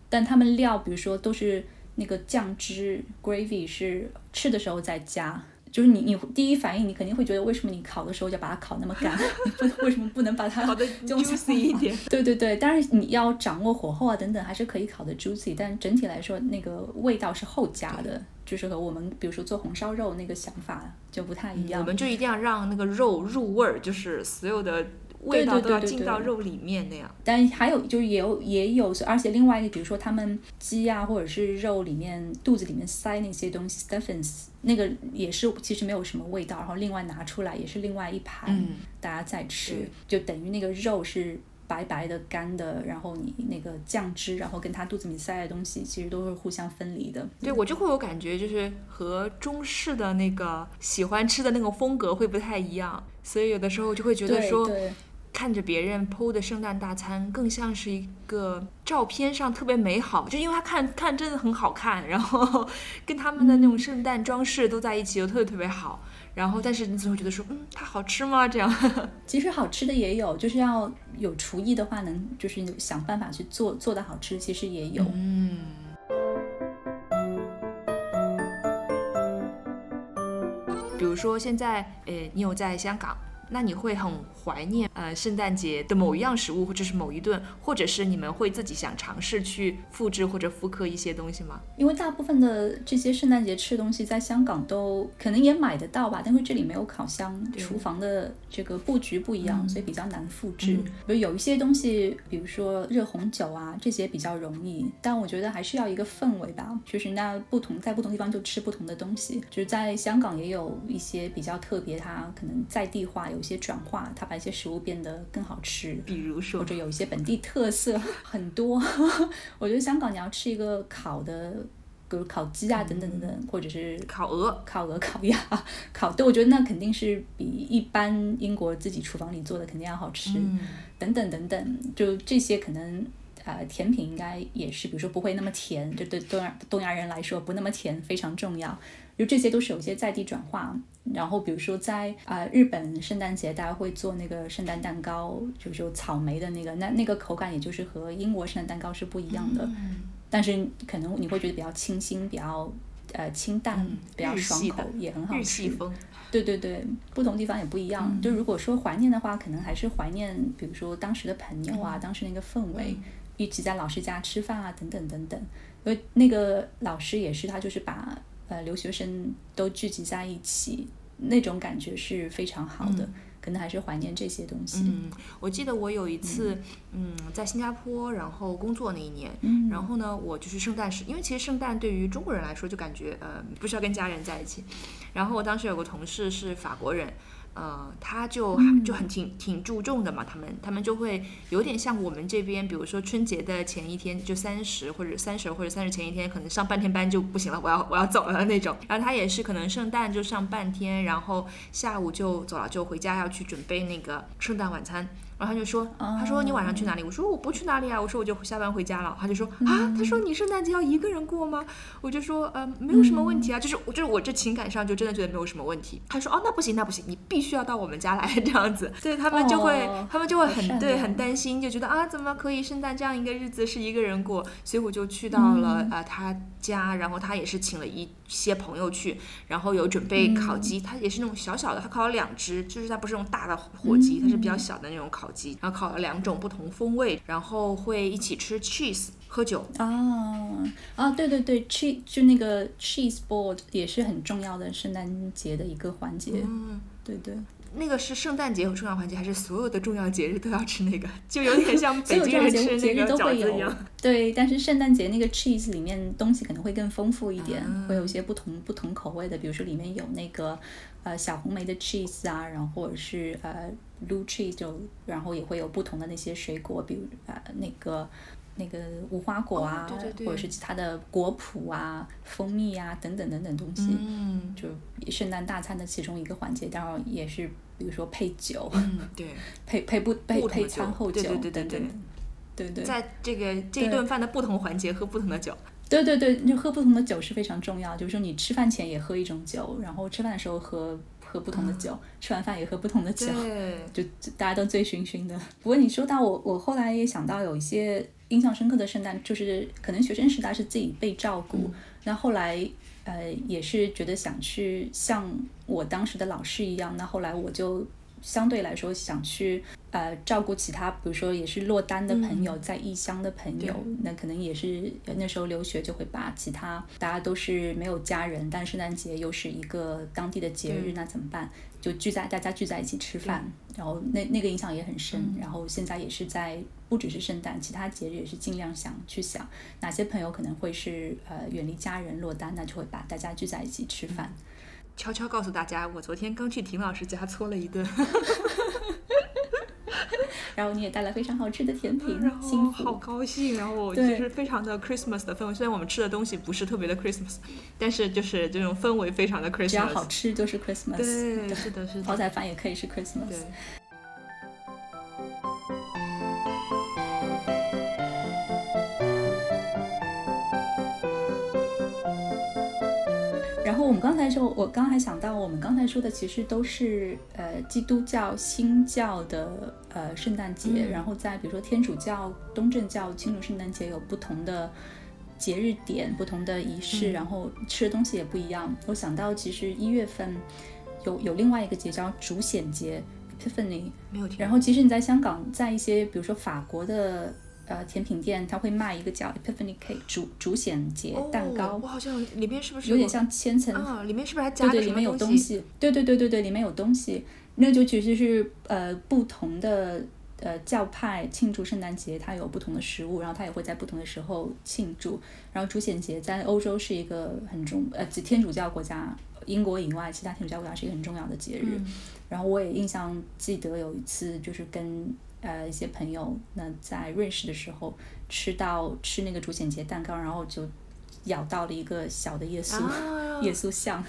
[SPEAKER 2] 但他们料比如说都是那个酱汁 gravy 是吃的时候再加。就是你，你第一反应，你肯定会觉得，为什么你烤的时候就把它烤那么干？不为什么不能把它
[SPEAKER 1] 烤的
[SPEAKER 2] 用
[SPEAKER 1] juicy 一点。
[SPEAKER 2] 对对对，当然你要掌握火候啊等等，还是可以烤的 juicy，但整体来说那个味道是后加的，就是和我们比如说做红烧肉那个想法就不太一样。
[SPEAKER 1] 我们就一定要让那个肉入味儿，就是所有的味道都要进到肉里面那样。
[SPEAKER 2] 但还有就是也有也有，而且另外一个，比如说他们鸡啊或者是肉里面肚子里面塞那些东西 stuffings，那个也是其实没有什么味道，然后另外拿出来也是另外一盘，
[SPEAKER 1] 嗯
[SPEAKER 2] 大家再吃，就等于那个肉是。白白的干的，然后你那个酱汁，然后跟他肚子里塞的东西，其实都是互相分离的。
[SPEAKER 1] 对我就会有感觉，就是和中式的那个喜欢吃的那种风格会不太一样，所以有的时候就会觉得说，看着别人 PO 的圣诞大餐，更像是一个照片上特别美好，就因为他看看真的很好看，然后 跟他们的那种圣诞装饰都在一起，又特别特别好。然后，但是你总会觉得说，嗯，它好吃吗？这样，
[SPEAKER 2] 其实好吃的也有，就是要有厨艺的话，能就是想办法去做做的好吃，其实也有。
[SPEAKER 1] 嗯。比如说现在，呃，你有在香港，那你会很怀念呃圣诞节的某一样食物，或者是某一顿，或者是你们会自己想尝试去复制或者复刻一些东西吗？
[SPEAKER 2] 因为大部分的这些圣诞节吃的东西在香港都可能也买得到吧，但是这里没有烤箱，厨房的这个布局不一样，
[SPEAKER 1] 嗯
[SPEAKER 2] 所以比较难复制。
[SPEAKER 1] 嗯
[SPEAKER 2] 比如有一些东西，比如说热红酒啊，这些比较容易，但我觉得还是要一个氛围吧，就是那不同在不同地方就吃不同的东西。就是在香港也有一些比较特别，它可能在地化有一些转化，它把一些食物变得更好吃。
[SPEAKER 1] 比如说
[SPEAKER 2] 或，者有一些本地特色 很多。我觉得香港你要吃一个烤的，比如烤鸡啊等等等等，或者是
[SPEAKER 1] 烤鹅，
[SPEAKER 2] 烤鹅、烤鸭、烤对，我觉得那肯定是比一般英国自己厨房里做的肯定要好吃。
[SPEAKER 1] 嗯，
[SPEAKER 2] 等等等等，就这些可能。呃，甜品应该也是，比如说不会那么甜，就对东亚东亚人来说不那么甜非常重要。就这些都是有一些在地转化。然后比如说在啊、呃日本圣诞节，大家会做那个圣诞蛋糕，就是有草莓的那个，那那个口感也就是和英国圣诞蛋糕是不一样的。
[SPEAKER 1] 嗯
[SPEAKER 2] 但是可能你会觉得比较清新，比较呃清淡，
[SPEAKER 1] 嗯
[SPEAKER 2] 比较爽口，也很好
[SPEAKER 1] 日
[SPEAKER 2] 吃。
[SPEAKER 1] 风，
[SPEAKER 2] 对对对，不同地方也不一样。就如果说怀念的话，可能还是怀念，比如说当时的朋友啊，当时那个氛围，一起在老师家吃饭啊，等等等等。因为那个老师也是，他就是把呃留学生都聚集在一起，那种感觉是非常好的。可能还是怀念这些东西。
[SPEAKER 1] 嗯，我记得我有一次，嗯，在新加坡，然后工作那一年，
[SPEAKER 2] 嗯
[SPEAKER 1] 然后呢，我就是圣诞时，因为其实圣诞对于中国人来说，就感觉呃不需要跟家人在一起。然后我当时有个同事是法国人，呃，他就
[SPEAKER 2] 嗯
[SPEAKER 1] 就很挺挺注重的嘛，他们他们就会有点像我们这边，比如说春节的前一天就三十或者三十或者三十前一天，可能上半天班就不行了，我要我要走了那种。然后他也是可能圣诞就上半天，然后下午就走了，就回家要去准备那个圣诞晚餐。然后他就说，他说你晚上去哪里？我说我不去哪里啊，我说我就下班回家了。他就说啊，他说你圣诞节要一个人过吗？我就说呃没有什么问题啊，就是我就是我这情感上就真的觉得没有什么问题。他说哦那不行那不行，你必须要到我们家来这样子，所以他们就会、
[SPEAKER 2] 哦
[SPEAKER 1] 他们就会很对很担心，就觉得啊怎么可以圣诞这样一个日子是一个人过？所以我就去到了、
[SPEAKER 2] 嗯
[SPEAKER 1] 呃他家，然后他也是请了一些朋友去，然后有准备烤鸡，他也是那种小小的，他烤了两只，就是他不是那种大的火鸡，他是比较小的那种烤鸡，然后烤了两种不同风味，然后会一起吃 cheese 喝酒。
[SPEAKER 2] 啊啊，对对对，cheese 就那个 cheese board 也是很重要的圣诞节的一个环节。
[SPEAKER 1] 嗯，
[SPEAKER 2] 对对，
[SPEAKER 1] 那个是圣诞节和重要环节，还是所有的重要节日都要吃那个？就有点 像北京人吃那个
[SPEAKER 2] 日都会有
[SPEAKER 1] 饺子一样。。
[SPEAKER 2] 对，但是圣诞节那个 cheese 里面东西可能会更丰富一点，
[SPEAKER 1] 啊
[SPEAKER 2] 会有一些不同不同口味的，比如说里面有那个呃小红莓的 cheese 啊，然后或者是呃 blue cheese 就，然后也会有不同的那些水果，比如呃那个。那个无花果啊，
[SPEAKER 1] 哦对对对。
[SPEAKER 2] 或者是其他的果脯啊、蜂蜜啊等等等等东西，
[SPEAKER 1] 嗯。
[SPEAKER 2] 就圣诞大餐的其中一个环节，当然也是比如说配酒，
[SPEAKER 1] 嗯，对，
[SPEAKER 2] 配配不配配餐后酒
[SPEAKER 1] 对对对对
[SPEAKER 2] 等等，对对。
[SPEAKER 1] 在这个这一顿饭的不同环节喝不同的酒。
[SPEAKER 2] 对对对，就喝不同的酒是非常重要。就是说，你吃饭前也喝一种酒，然后吃饭的时候喝喝不同的酒，吃完饭也喝不同的酒，
[SPEAKER 1] 对，
[SPEAKER 2] 就大家都醉醺醺的。不过你说到我，我后来也想到有一些印象深刻的圣诞，就是可能学生时代是自己被照顾，那后来呃也是觉得想去像我当时的老师一样，那后来我就。相对来说，想去呃照顾其他，比如说也是落单的朋友，在异乡的朋友，那可能也是呃那时候留学就会把其他大家都是没有家人，但圣诞节又是一个当地的节日，那怎么办？就聚在大家聚在一起吃饭，然后那那个印象也很深。然后现在也是在不只是圣诞，其他节日也是尽量想去想哪些朋友可能会是呃远离家人落单，那就会把大家聚在一起吃饭。
[SPEAKER 1] 悄悄告诉大家，我昨天刚去婷老师家搓了一顿，
[SPEAKER 2] 然后你也带了非常好吃的甜品，
[SPEAKER 1] 然后
[SPEAKER 2] 幸
[SPEAKER 1] 好。高兴，然后我就
[SPEAKER 2] 对
[SPEAKER 1] 是非常的 Christmas 的氛围。虽然我们吃的东西不是特别的 Christmas，但是就是这种氛围非常的 Christmas。
[SPEAKER 2] 只要好吃就是 Christmas，
[SPEAKER 1] 对，是的，是的，
[SPEAKER 2] 泡菜饭也可以是 Christmas。
[SPEAKER 1] 对。
[SPEAKER 2] 我们刚才说，我刚还想到，我们刚才说的其实都是呃基督教新教的呃圣诞节，
[SPEAKER 1] 嗯。
[SPEAKER 2] 然后在比如说天主教、东正教庆祝圣诞节有不同的节日点、不同的仪式，
[SPEAKER 1] 嗯。
[SPEAKER 2] 然后吃的东西也不一样。我想到其实一月份有有另外一个节叫主显节 Epiphany，
[SPEAKER 1] 没有听
[SPEAKER 2] 然后其实你在香港，在一些比如说法国的呃甜品店，它会卖一个叫 Epiphany Cake 主主显节蛋糕。
[SPEAKER 1] 哦我好像里面是不是
[SPEAKER 2] 有点像千层
[SPEAKER 1] 啊？里面是不是还加
[SPEAKER 2] 对对，
[SPEAKER 1] 了什么
[SPEAKER 2] 里面有东
[SPEAKER 1] 西？
[SPEAKER 2] 西，对对对对对，里面有东西，那就其实是呃不同的呃教派庆祝圣诞节，它有不同的食物，然后它也会在不同的时候庆祝。然后主显节在欧洲是一个很重呃天主教国家，英国以外其他天主教国家是一个很重要的节日。
[SPEAKER 1] 嗯
[SPEAKER 2] 然后我也印象记得有一次就是跟呃一些朋友那在瑞士的时候吃到吃那个主显节蛋糕，然后就咬到了一个小的耶稣、
[SPEAKER 1] 啊。
[SPEAKER 2] 耶稣像，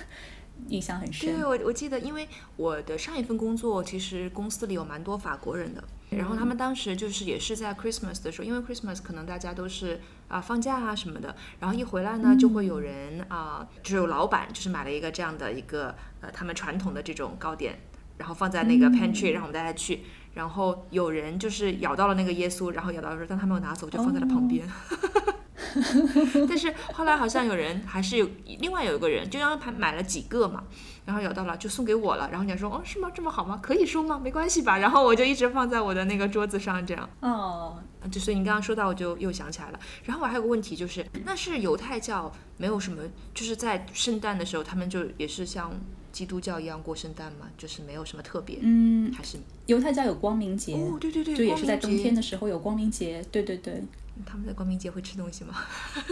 [SPEAKER 2] 印象很深。
[SPEAKER 1] 对，。我我记得，因为我的上一份工作，其实公司里有蛮多法国人的，然后他们当时就是也是在 Christmas 的时候，因为 Christmas 可能大家都是啊、放假啊什么的，然后一回来呢，就会有人啊、就是有老板就是买了一个这样的一个呃他们传统的这种糕点，然后放在那个 pantry，、让我们大家去。然后有人就是咬到了那个耶稣，然后咬到的时候，但他没有拿走，就放在了旁边。但是后来好像有人还是有另外有一个人，就让他买了几个嘛，然后咬到了就送给我了，然后人家说哦是吗这么好吗？可以收吗？没关系吧？然后我就一直放在我的那个桌子上这样。
[SPEAKER 2] 哦，
[SPEAKER 1] 就所以你刚刚说到，我就又想起来了。然后我还有个问题就是，那是犹太教没有什么，就是在圣诞的时候，他们就也是像基督教一样过圣诞吗？就是没有什么特别，
[SPEAKER 2] 嗯，
[SPEAKER 1] 还是
[SPEAKER 2] 犹太教有光明节，
[SPEAKER 1] 哦，对对对，
[SPEAKER 2] 就也是在冬天的时候有光明节，对对对，
[SPEAKER 1] 他们在光明节会吃东西吗？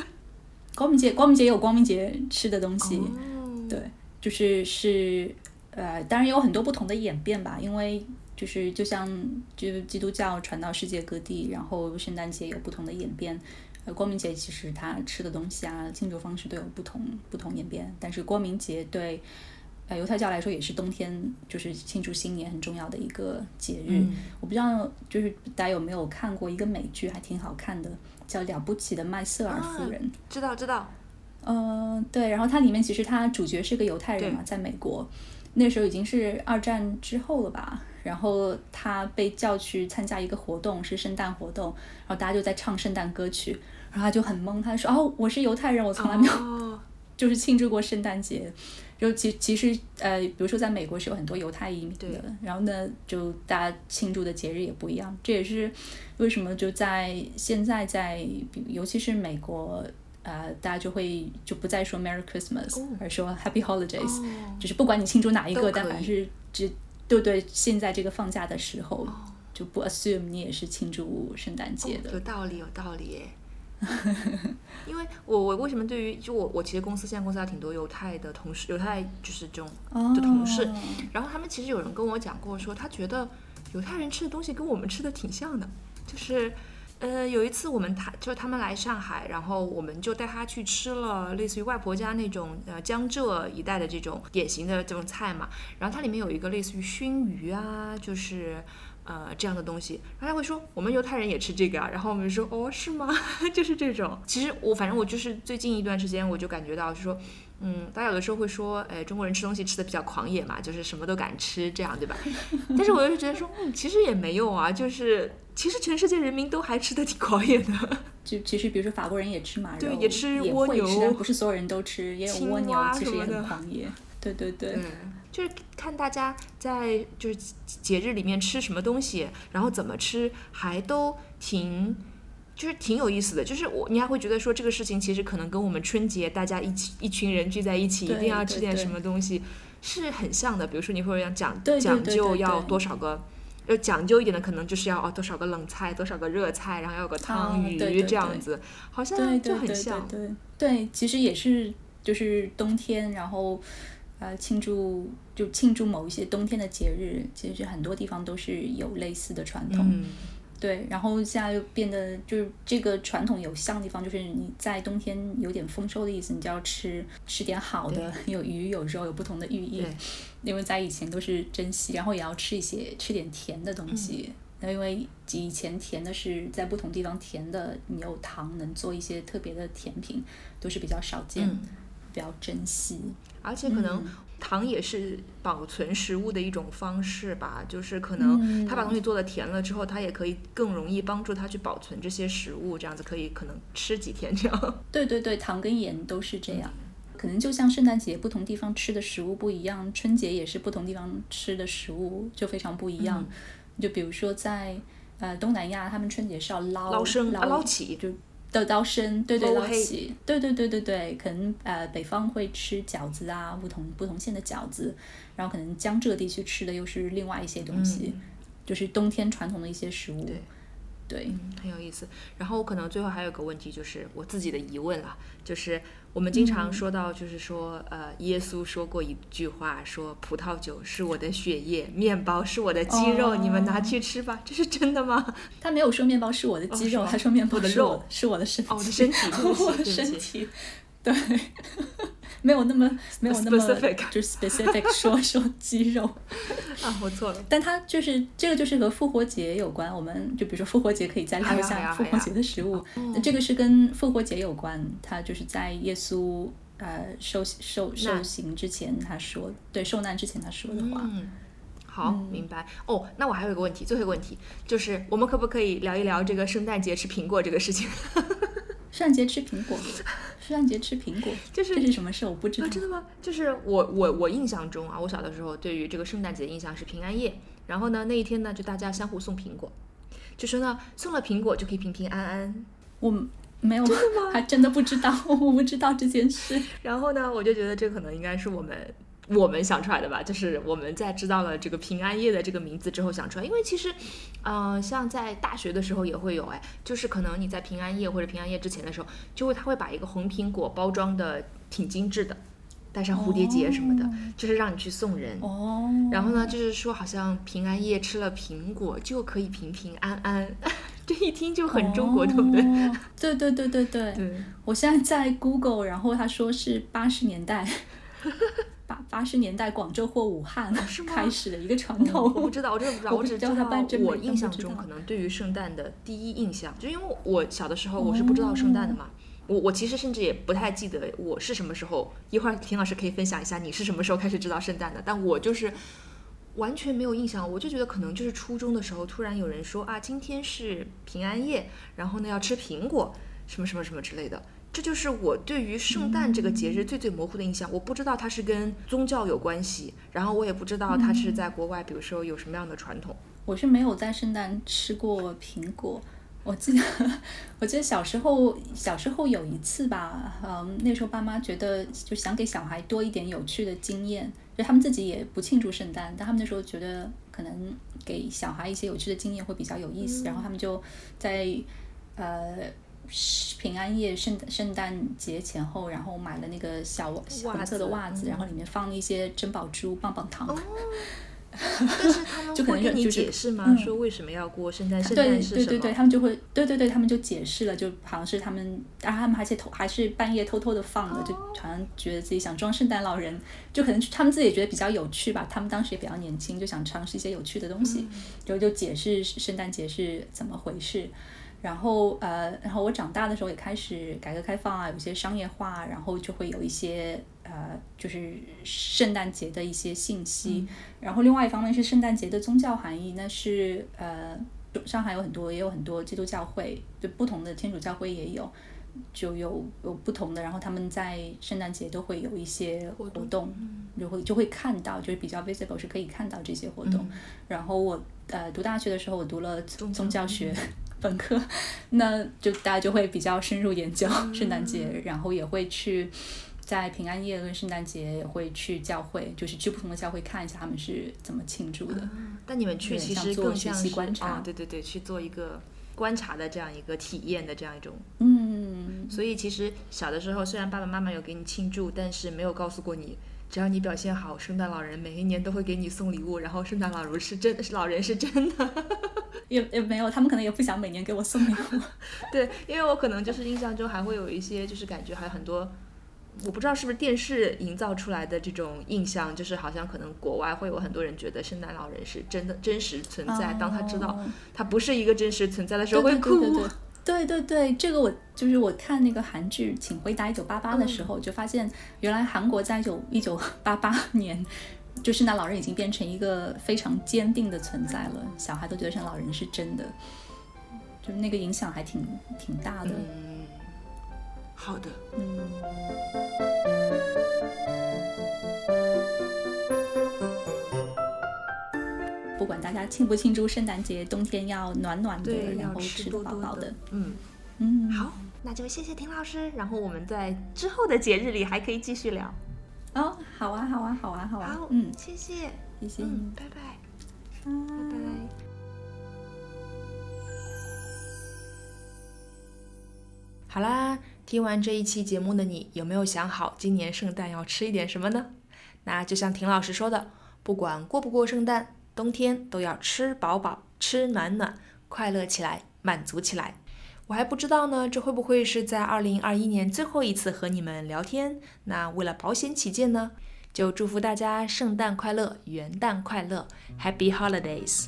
[SPEAKER 2] 光明节光明节有光明节吃的东西，
[SPEAKER 1] 哦，
[SPEAKER 2] 对，就是是呃，当然有很多不同的演变吧，因为就是就像就基督教传到世界各地，然后圣诞节有不同的演变。呃，光明节其实它吃的东西啊，庆祝方式都有不同不同演变，但是光明节对呃犹太教来说也是冬天就是庆祝新年很重要的一个节日。
[SPEAKER 1] 嗯
[SPEAKER 2] 我不知道就是大家有没有看过一个美剧，还挺好看的，叫《了不起的麦瑟尔夫人》。
[SPEAKER 1] 知道知道，
[SPEAKER 2] 嗯，对，然后它里面其实它主角是个犹太人嘛，在美国，那时候已经是二战之后了吧。然后他被叫去参加一个活动，是圣诞活动，然后大家就在唱圣诞歌曲，然后他就很懵，他就说：“哦，我是犹太人，我从来没有
[SPEAKER 1] 哦
[SPEAKER 2] 就是庆祝过圣诞节。”就其其实呃，比如说在美国是有很多犹太移民的，然后呢，就大家庆祝的节日也不一样，这也是为什么就在现在在，比尤其是美国。呃，大家就会就不再说 Merry Christmas，、
[SPEAKER 1] 哦
[SPEAKER 2] 而说 Happy Holidays，、
[SPEAKER 1] 哦
[SPEAKER 2] 就是不管你庆祝哪一个，但凡是只对对，现在这个放假的时候，
[SPEAKER 1] 哦
[SPEAKER 2] 就不 assume 你也是庆祝圣诞节的。
[SPEAKER 1] 有道理，有道理耶。因为我我为什么对于就我我其实公司现在公司还挺多犹太的同事，犹太就是这种的同事，
[SPEAKER 2] 哦
[SPEAKER 1] 然后他们其实有人跟我讲过说，他觉得犹太人吃的东西跟我们吃的挺像的，就是。呃，有一次我们他就是他们来上海，然后我们就带他去吃了类似于外婆家那种呃江浙一带的这种典型的这种菜嘛。然后它里面有一个类似于熏鱼啊，就是呃这样的东西。然后他会说我们犹太人也吃这个啊，然后我们就说哦是吗？就是这种。其实我反正我就是最近一段时间我就感觉到，就说嗯，大家有的时候会说，哎，中国人吃东西吃的比较狂野嘛，就是什么都敢吃，这样对吧？但是我又是觉得说，嗯，其实也没有啊，就是其实全世界人民都还吃的挺狂野的。
[SPEAKER 2] 就其实比如说法国人也吃马肉，
[SPEAKER 1] 对也吃蜗牛
[SPEAKER 2] 但不是所有人都吃，也有
[SPEAKER 1] 青
[SPEAKER 2] 蜗牛
[SPEAKER 1] 蛙，
[SPEAKER 2] 其实也很狂野。对对对，
[SPEAKER 1] 对，就是看大家在就是节日里面吃什么东西，然后怎么吃，还都挺。就是挺有意思的，就是我你还会觉得说这个事情其实可能跟我们春节大家一起一群人聚在一起，一定要吃点什么东西，是很像的。比如说你会要讲讲究要多少个，要讲究一点的可能就是要哦多少个冷菜，多少个热菜，然后要有个汤鱼、
[SPEAKER 2] 哦对对对
[SPEAKER 1] 这样子，好像
[SPEAKER 2] 对
[SPEAKER 1] 就
[SPEAKER 2] 对对
[SPEAKER 1] 很像。
[SPEAKER 2] 对对对，其实也是就是冬天，然后呃庆祝就庆祝某一些冬天的节日，其实很多地方都是有类似的传统。
[SPEAKER 1] 嗯，
[SPEAKER 2] 对，然后现在又变得就是这个传统有像的地方，就是你在冬天有点丰收的意思，你就要吃吃点好的，有鱼有肉，有不同的寓意。因为在以前都是珍惜，然后也要吃一些吃点甜的东西。那、因为以前甜的是在不同地方甜的，你有糖能做一些特别的甜品，都是比较少见，
[SPEAKER 1] 嗯
[SPEAKER 2] 比较珍惜。
[SPEAKER 1] 而且可能
[SPEAKER 2] 嗯
[SPEAKER 1] 糖也是保存食物的一种方式吧，就是可能他把东西做的甜了之后，他也可以更容易帮助他去保存这些食物，这样子可以可能吃几天这样。
[SPEAKER 2] 对对对，糖跟盐都是这样。可能就像圣诞节不同地方吃的食物不一样，春节也是不同地方吃的食物就非常不一样。就比如说在呃东南亚，他们春节是要捞
[SPEAKER 1] 捞生
[SPEAKER 2] 捞
[SPEAKER 1] 起
[SPEAKER 2] 就的捞生，对对对对对对对，可能呃北方会吃饺子啊，不同不同县的饺子，然后可能江浙地区吃的又是另外一些东西，就是冬天传统的一些食物。
[SPEAKER 1] 对
[SPEAKER 2] 对
[SPEAKER 1] 嗯，很有意思。然后我可能最后还有个问题，就是我自己的疑问了，就是我们经常说到，就是说，呃，耶稣说过一句话，说葡萄酒是我的血液，面包是我的肌肉，
[SPEAKER 2] 哦
[SPEAKER 1] 你们拿去吃吧，这是真的吗？
[SPEAKER 2] 他没有说面包是我的肌肉，
[SPEAKER 1] 哦
[SPEAKER 2] 他说面包
[SPEAKER 1] 我的
[SPEAKER 2] 是我
[SPEAKER 1] 肉。
[SPEAKER 2] 是我的身体，
[SPEAKER 1] 哦我的身体对不起
[SPEAKER 2] 我的
[SPEAKER 1] 对不起。
[SPEAKER 2] 身体，对，没有那么没有那么
[SPEAKER 1] Specific
[SPEAKER 2] 就是 specific 说说肌肉，
[SPEAKER 1] 啊，我错了。
[SPEAKER 2] 但它就是这个就是和复活节有关，我们就比如说复活节可以再聊一下复活节的食物，那这个是跟复活节有关，它就是在耶稣呃受受受刑之前他说，对受难之前他说的话，
[SPEAKER 1] 嗯，好，明白。哦，那我还有一个问题，最后一个问题就是，我们可不可以聊一聊这个圣诞节吃苹果这个事情？
[SPEAKER 2] 圣诞节吃苹果，圣诞节吃苹果，
[SPEAKER 1] 就是
[SPEAKER 2] 这是什么事？我不知道。
[SPEAKER 1] 啊，真的吗？就是我我我印象中啊，我小的时候对于这个圣诞节的印象是平安夜，然后呢那一天呢就大家相互送苹果，就说呢送了苹果就可以平平安安。
[SPEAKER 2] 我没有吗，还真的不知道，我不知道这件事。
[SPEAKER 1] 然后呢，我就觉得这可能应该是我们我们想出来的吧，就是我们在知道了这个平安夜的这个名字之后想出来，因为其实，呃，像在大学的时候也会有，哎，就是可能你在平安夜或者平安夜之前的时候，就会他会把一个红苹果包装的挺精致的，带上蝴蝶结什么的，就是让你去送人。
[SPEAKER 2] 哦，
[SPEAKER 1] 然后呢，就是说好像平安夜吃了苹果就可以平平安安，这一听就很中国，对不对？
[SPEAKER 2] 对对对对。对，我现在在 Google，然后他说是八十年代，八八十年代广州或武汉开始的一个传统
[SPEAKER 1] 我
[SPEAKER 2] 统。
[SPEAKER 1] 不知道，我真的不知道，
[SPEAKER 2] 我
[SPEAKER 1] 只知道我印象中可能对于圣诞的第一印象，就因为我小的时候我是不知道圣诞的嘛，我我其实甚至也不太记得我是什么时候。一会儿田老师可以分享一下你是什么时候开始知道圣诞的，但我就是完全没有印象，我就觉得可能就是初中的时候突然有人说啊，今天是平安夜，然后呢要吃苹果，什么什么什么之类的。这就是我对于圣诞这个节日最最模糊的印象，我不知道它是跟宗教有关系，然后我也不知道它是在国外，比如说有什么样的传统。
[SPEAKER 2] 我是没有在圣诞吃过苹果。我记得，我记得小时候，小时候有一次吧，嗯，那时候爸妈觉得就想给小孩多一点有趣的经验，就他们自己也不庆祝圣诞，但他们那时候觉得可能给小孩一些有趣的经验会比较有意思，然后他们就在呃平安夜、圣圣诞节前后，然后买了那个小红色的袜子，然后里面放了一些珍宝珠、棒棒糖。
[SPEAKER 1] 但是他们
[SPEAKER 2] 就可能
[SPEAKER 1] 会跟你
[SPEAKER 2] 就是
[SPEAKER 1] 解释吗？
[SPEAKER 2] 嗯
[SPEAKER 1] 说为什么要过圣诞？圣
[SPEAKER 2] 对？对对对，他们就会，对对对，他们就解释了，就好像是他们，然后他们还且偷，还是半夜偷偷的放的，就好像觉得自己想装圣诞老人，就可能他们自己也觉得比较有趣吧。他们当时也比较年轻，就想尝试一些有趣的东西，就就解释圣诞节是怎么回事。然后呃，然后我长大的时候也开始改革开放啊，有些商业化，然后就会有一些呃，就是圣诞节的一些信息。然后另外一方面是圣诞节的宗教含义，那是呃，上海有很多，也有很多基督教会，就不同的天主教会也有，就有有不同的，然后他们在圣诞节都会有一些活动，就会就会看到，就是比较 visible 是可以看到这些活动。然后我呃读大学的时候，我读了宗宗教学。本科，那就大家就会比较深入研究圣诞节，然后也会去在平安夜跟圣诞节也会去教会，就是去不同的教会看一下他们是怎么庆祝的。
[SPEAKER 1] 但你们去其实更像是
[SPEAKER 2] 习观察
[SPEAKER 1] 啊，对对对，去做一个观察的这样一个体验的这样一种。
[SPEAKER 2] 嗯，
[SPEAKER 1] 所以其实小的时候，虽然爸爸妈妈有给你庆祝，但是没有告诉过你，只要你表现好，圣诞老人每一年都会给你送礼物，然后圣诞老人是真，是老人是真的。
[SPEAKER 2] 也也没有，他们可能也不想每年给我送礼物。
[SPEAKER 1] 对，因为我可能就是印象中还会有一些，就是感觉还有很多，我不知道是不是电视营造出来的这种印象，就是好像可能国外会有很多人觉得圣诞老人是真的真实存在，当他知道
[SPEAKER 2] 哦
[SPEAKER 1] 他不是一个真实存在的时候会
[SPEAKER 2] 对对对对
[SPEAKER 1] 哭。
[SPEAKER 2] 对对对对，这个我就是我看那个韩剧《请回答一九八八》的时候，就发现原来韩国在九一九八八 年，就圣诞老人已经变成一个非常坚定的存在了，小孩都觉得圣诞老人是真的，就是那个影响还挺挺大的。
[SPEAKER 1] 嗯，好的。
[SPEAKER 2] 嗯，不管大家庆不庆祝圣诞节，冬天要暖暖的，然后吃
[SPEAKER 1] 多多
[SPEAKER 2] 得饱饱的。。
[SPEAKER 1] 嗯，
[SPEAKER 2] 嗯，
[SPEAKER 1] 好，那就谢谢丁老师，然后我们在之后的节日里还可以继续聊。
[SPEAKER 2] 哦，好啊，好啊，好啊，好啊，
[SPEAKER 1] 好，
[SPEAKER 2] 嗯，
[SPEAKER 1] 谢谢，
[SPEAKER 2] 谢谢
[SPEAKER 1] 嗯，，拜拜，
[SPEAKER 2] 拜
[SPEAKER 1] 拜拜。好啦，听完这一期节目的你，有没有想好今年圣诞要吃一点什么呢？那就像田老师说的，不管过不过圣诞，冬天都要吃饱饱吃暖暖快乐起来满足起来。我还不知道呢这会不会是在二零二一年最后一次和你们聊天那为了保险起见呢就祝福大家圣诞快乐元旦快乐 happy holidays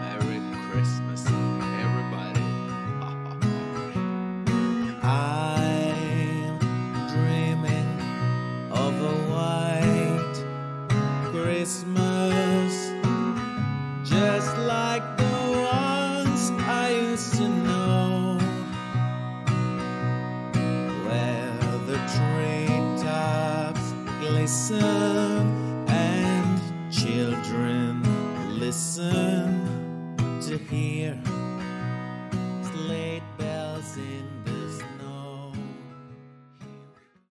[SPEAKER 1] merry christmas everybody. awesome to hear.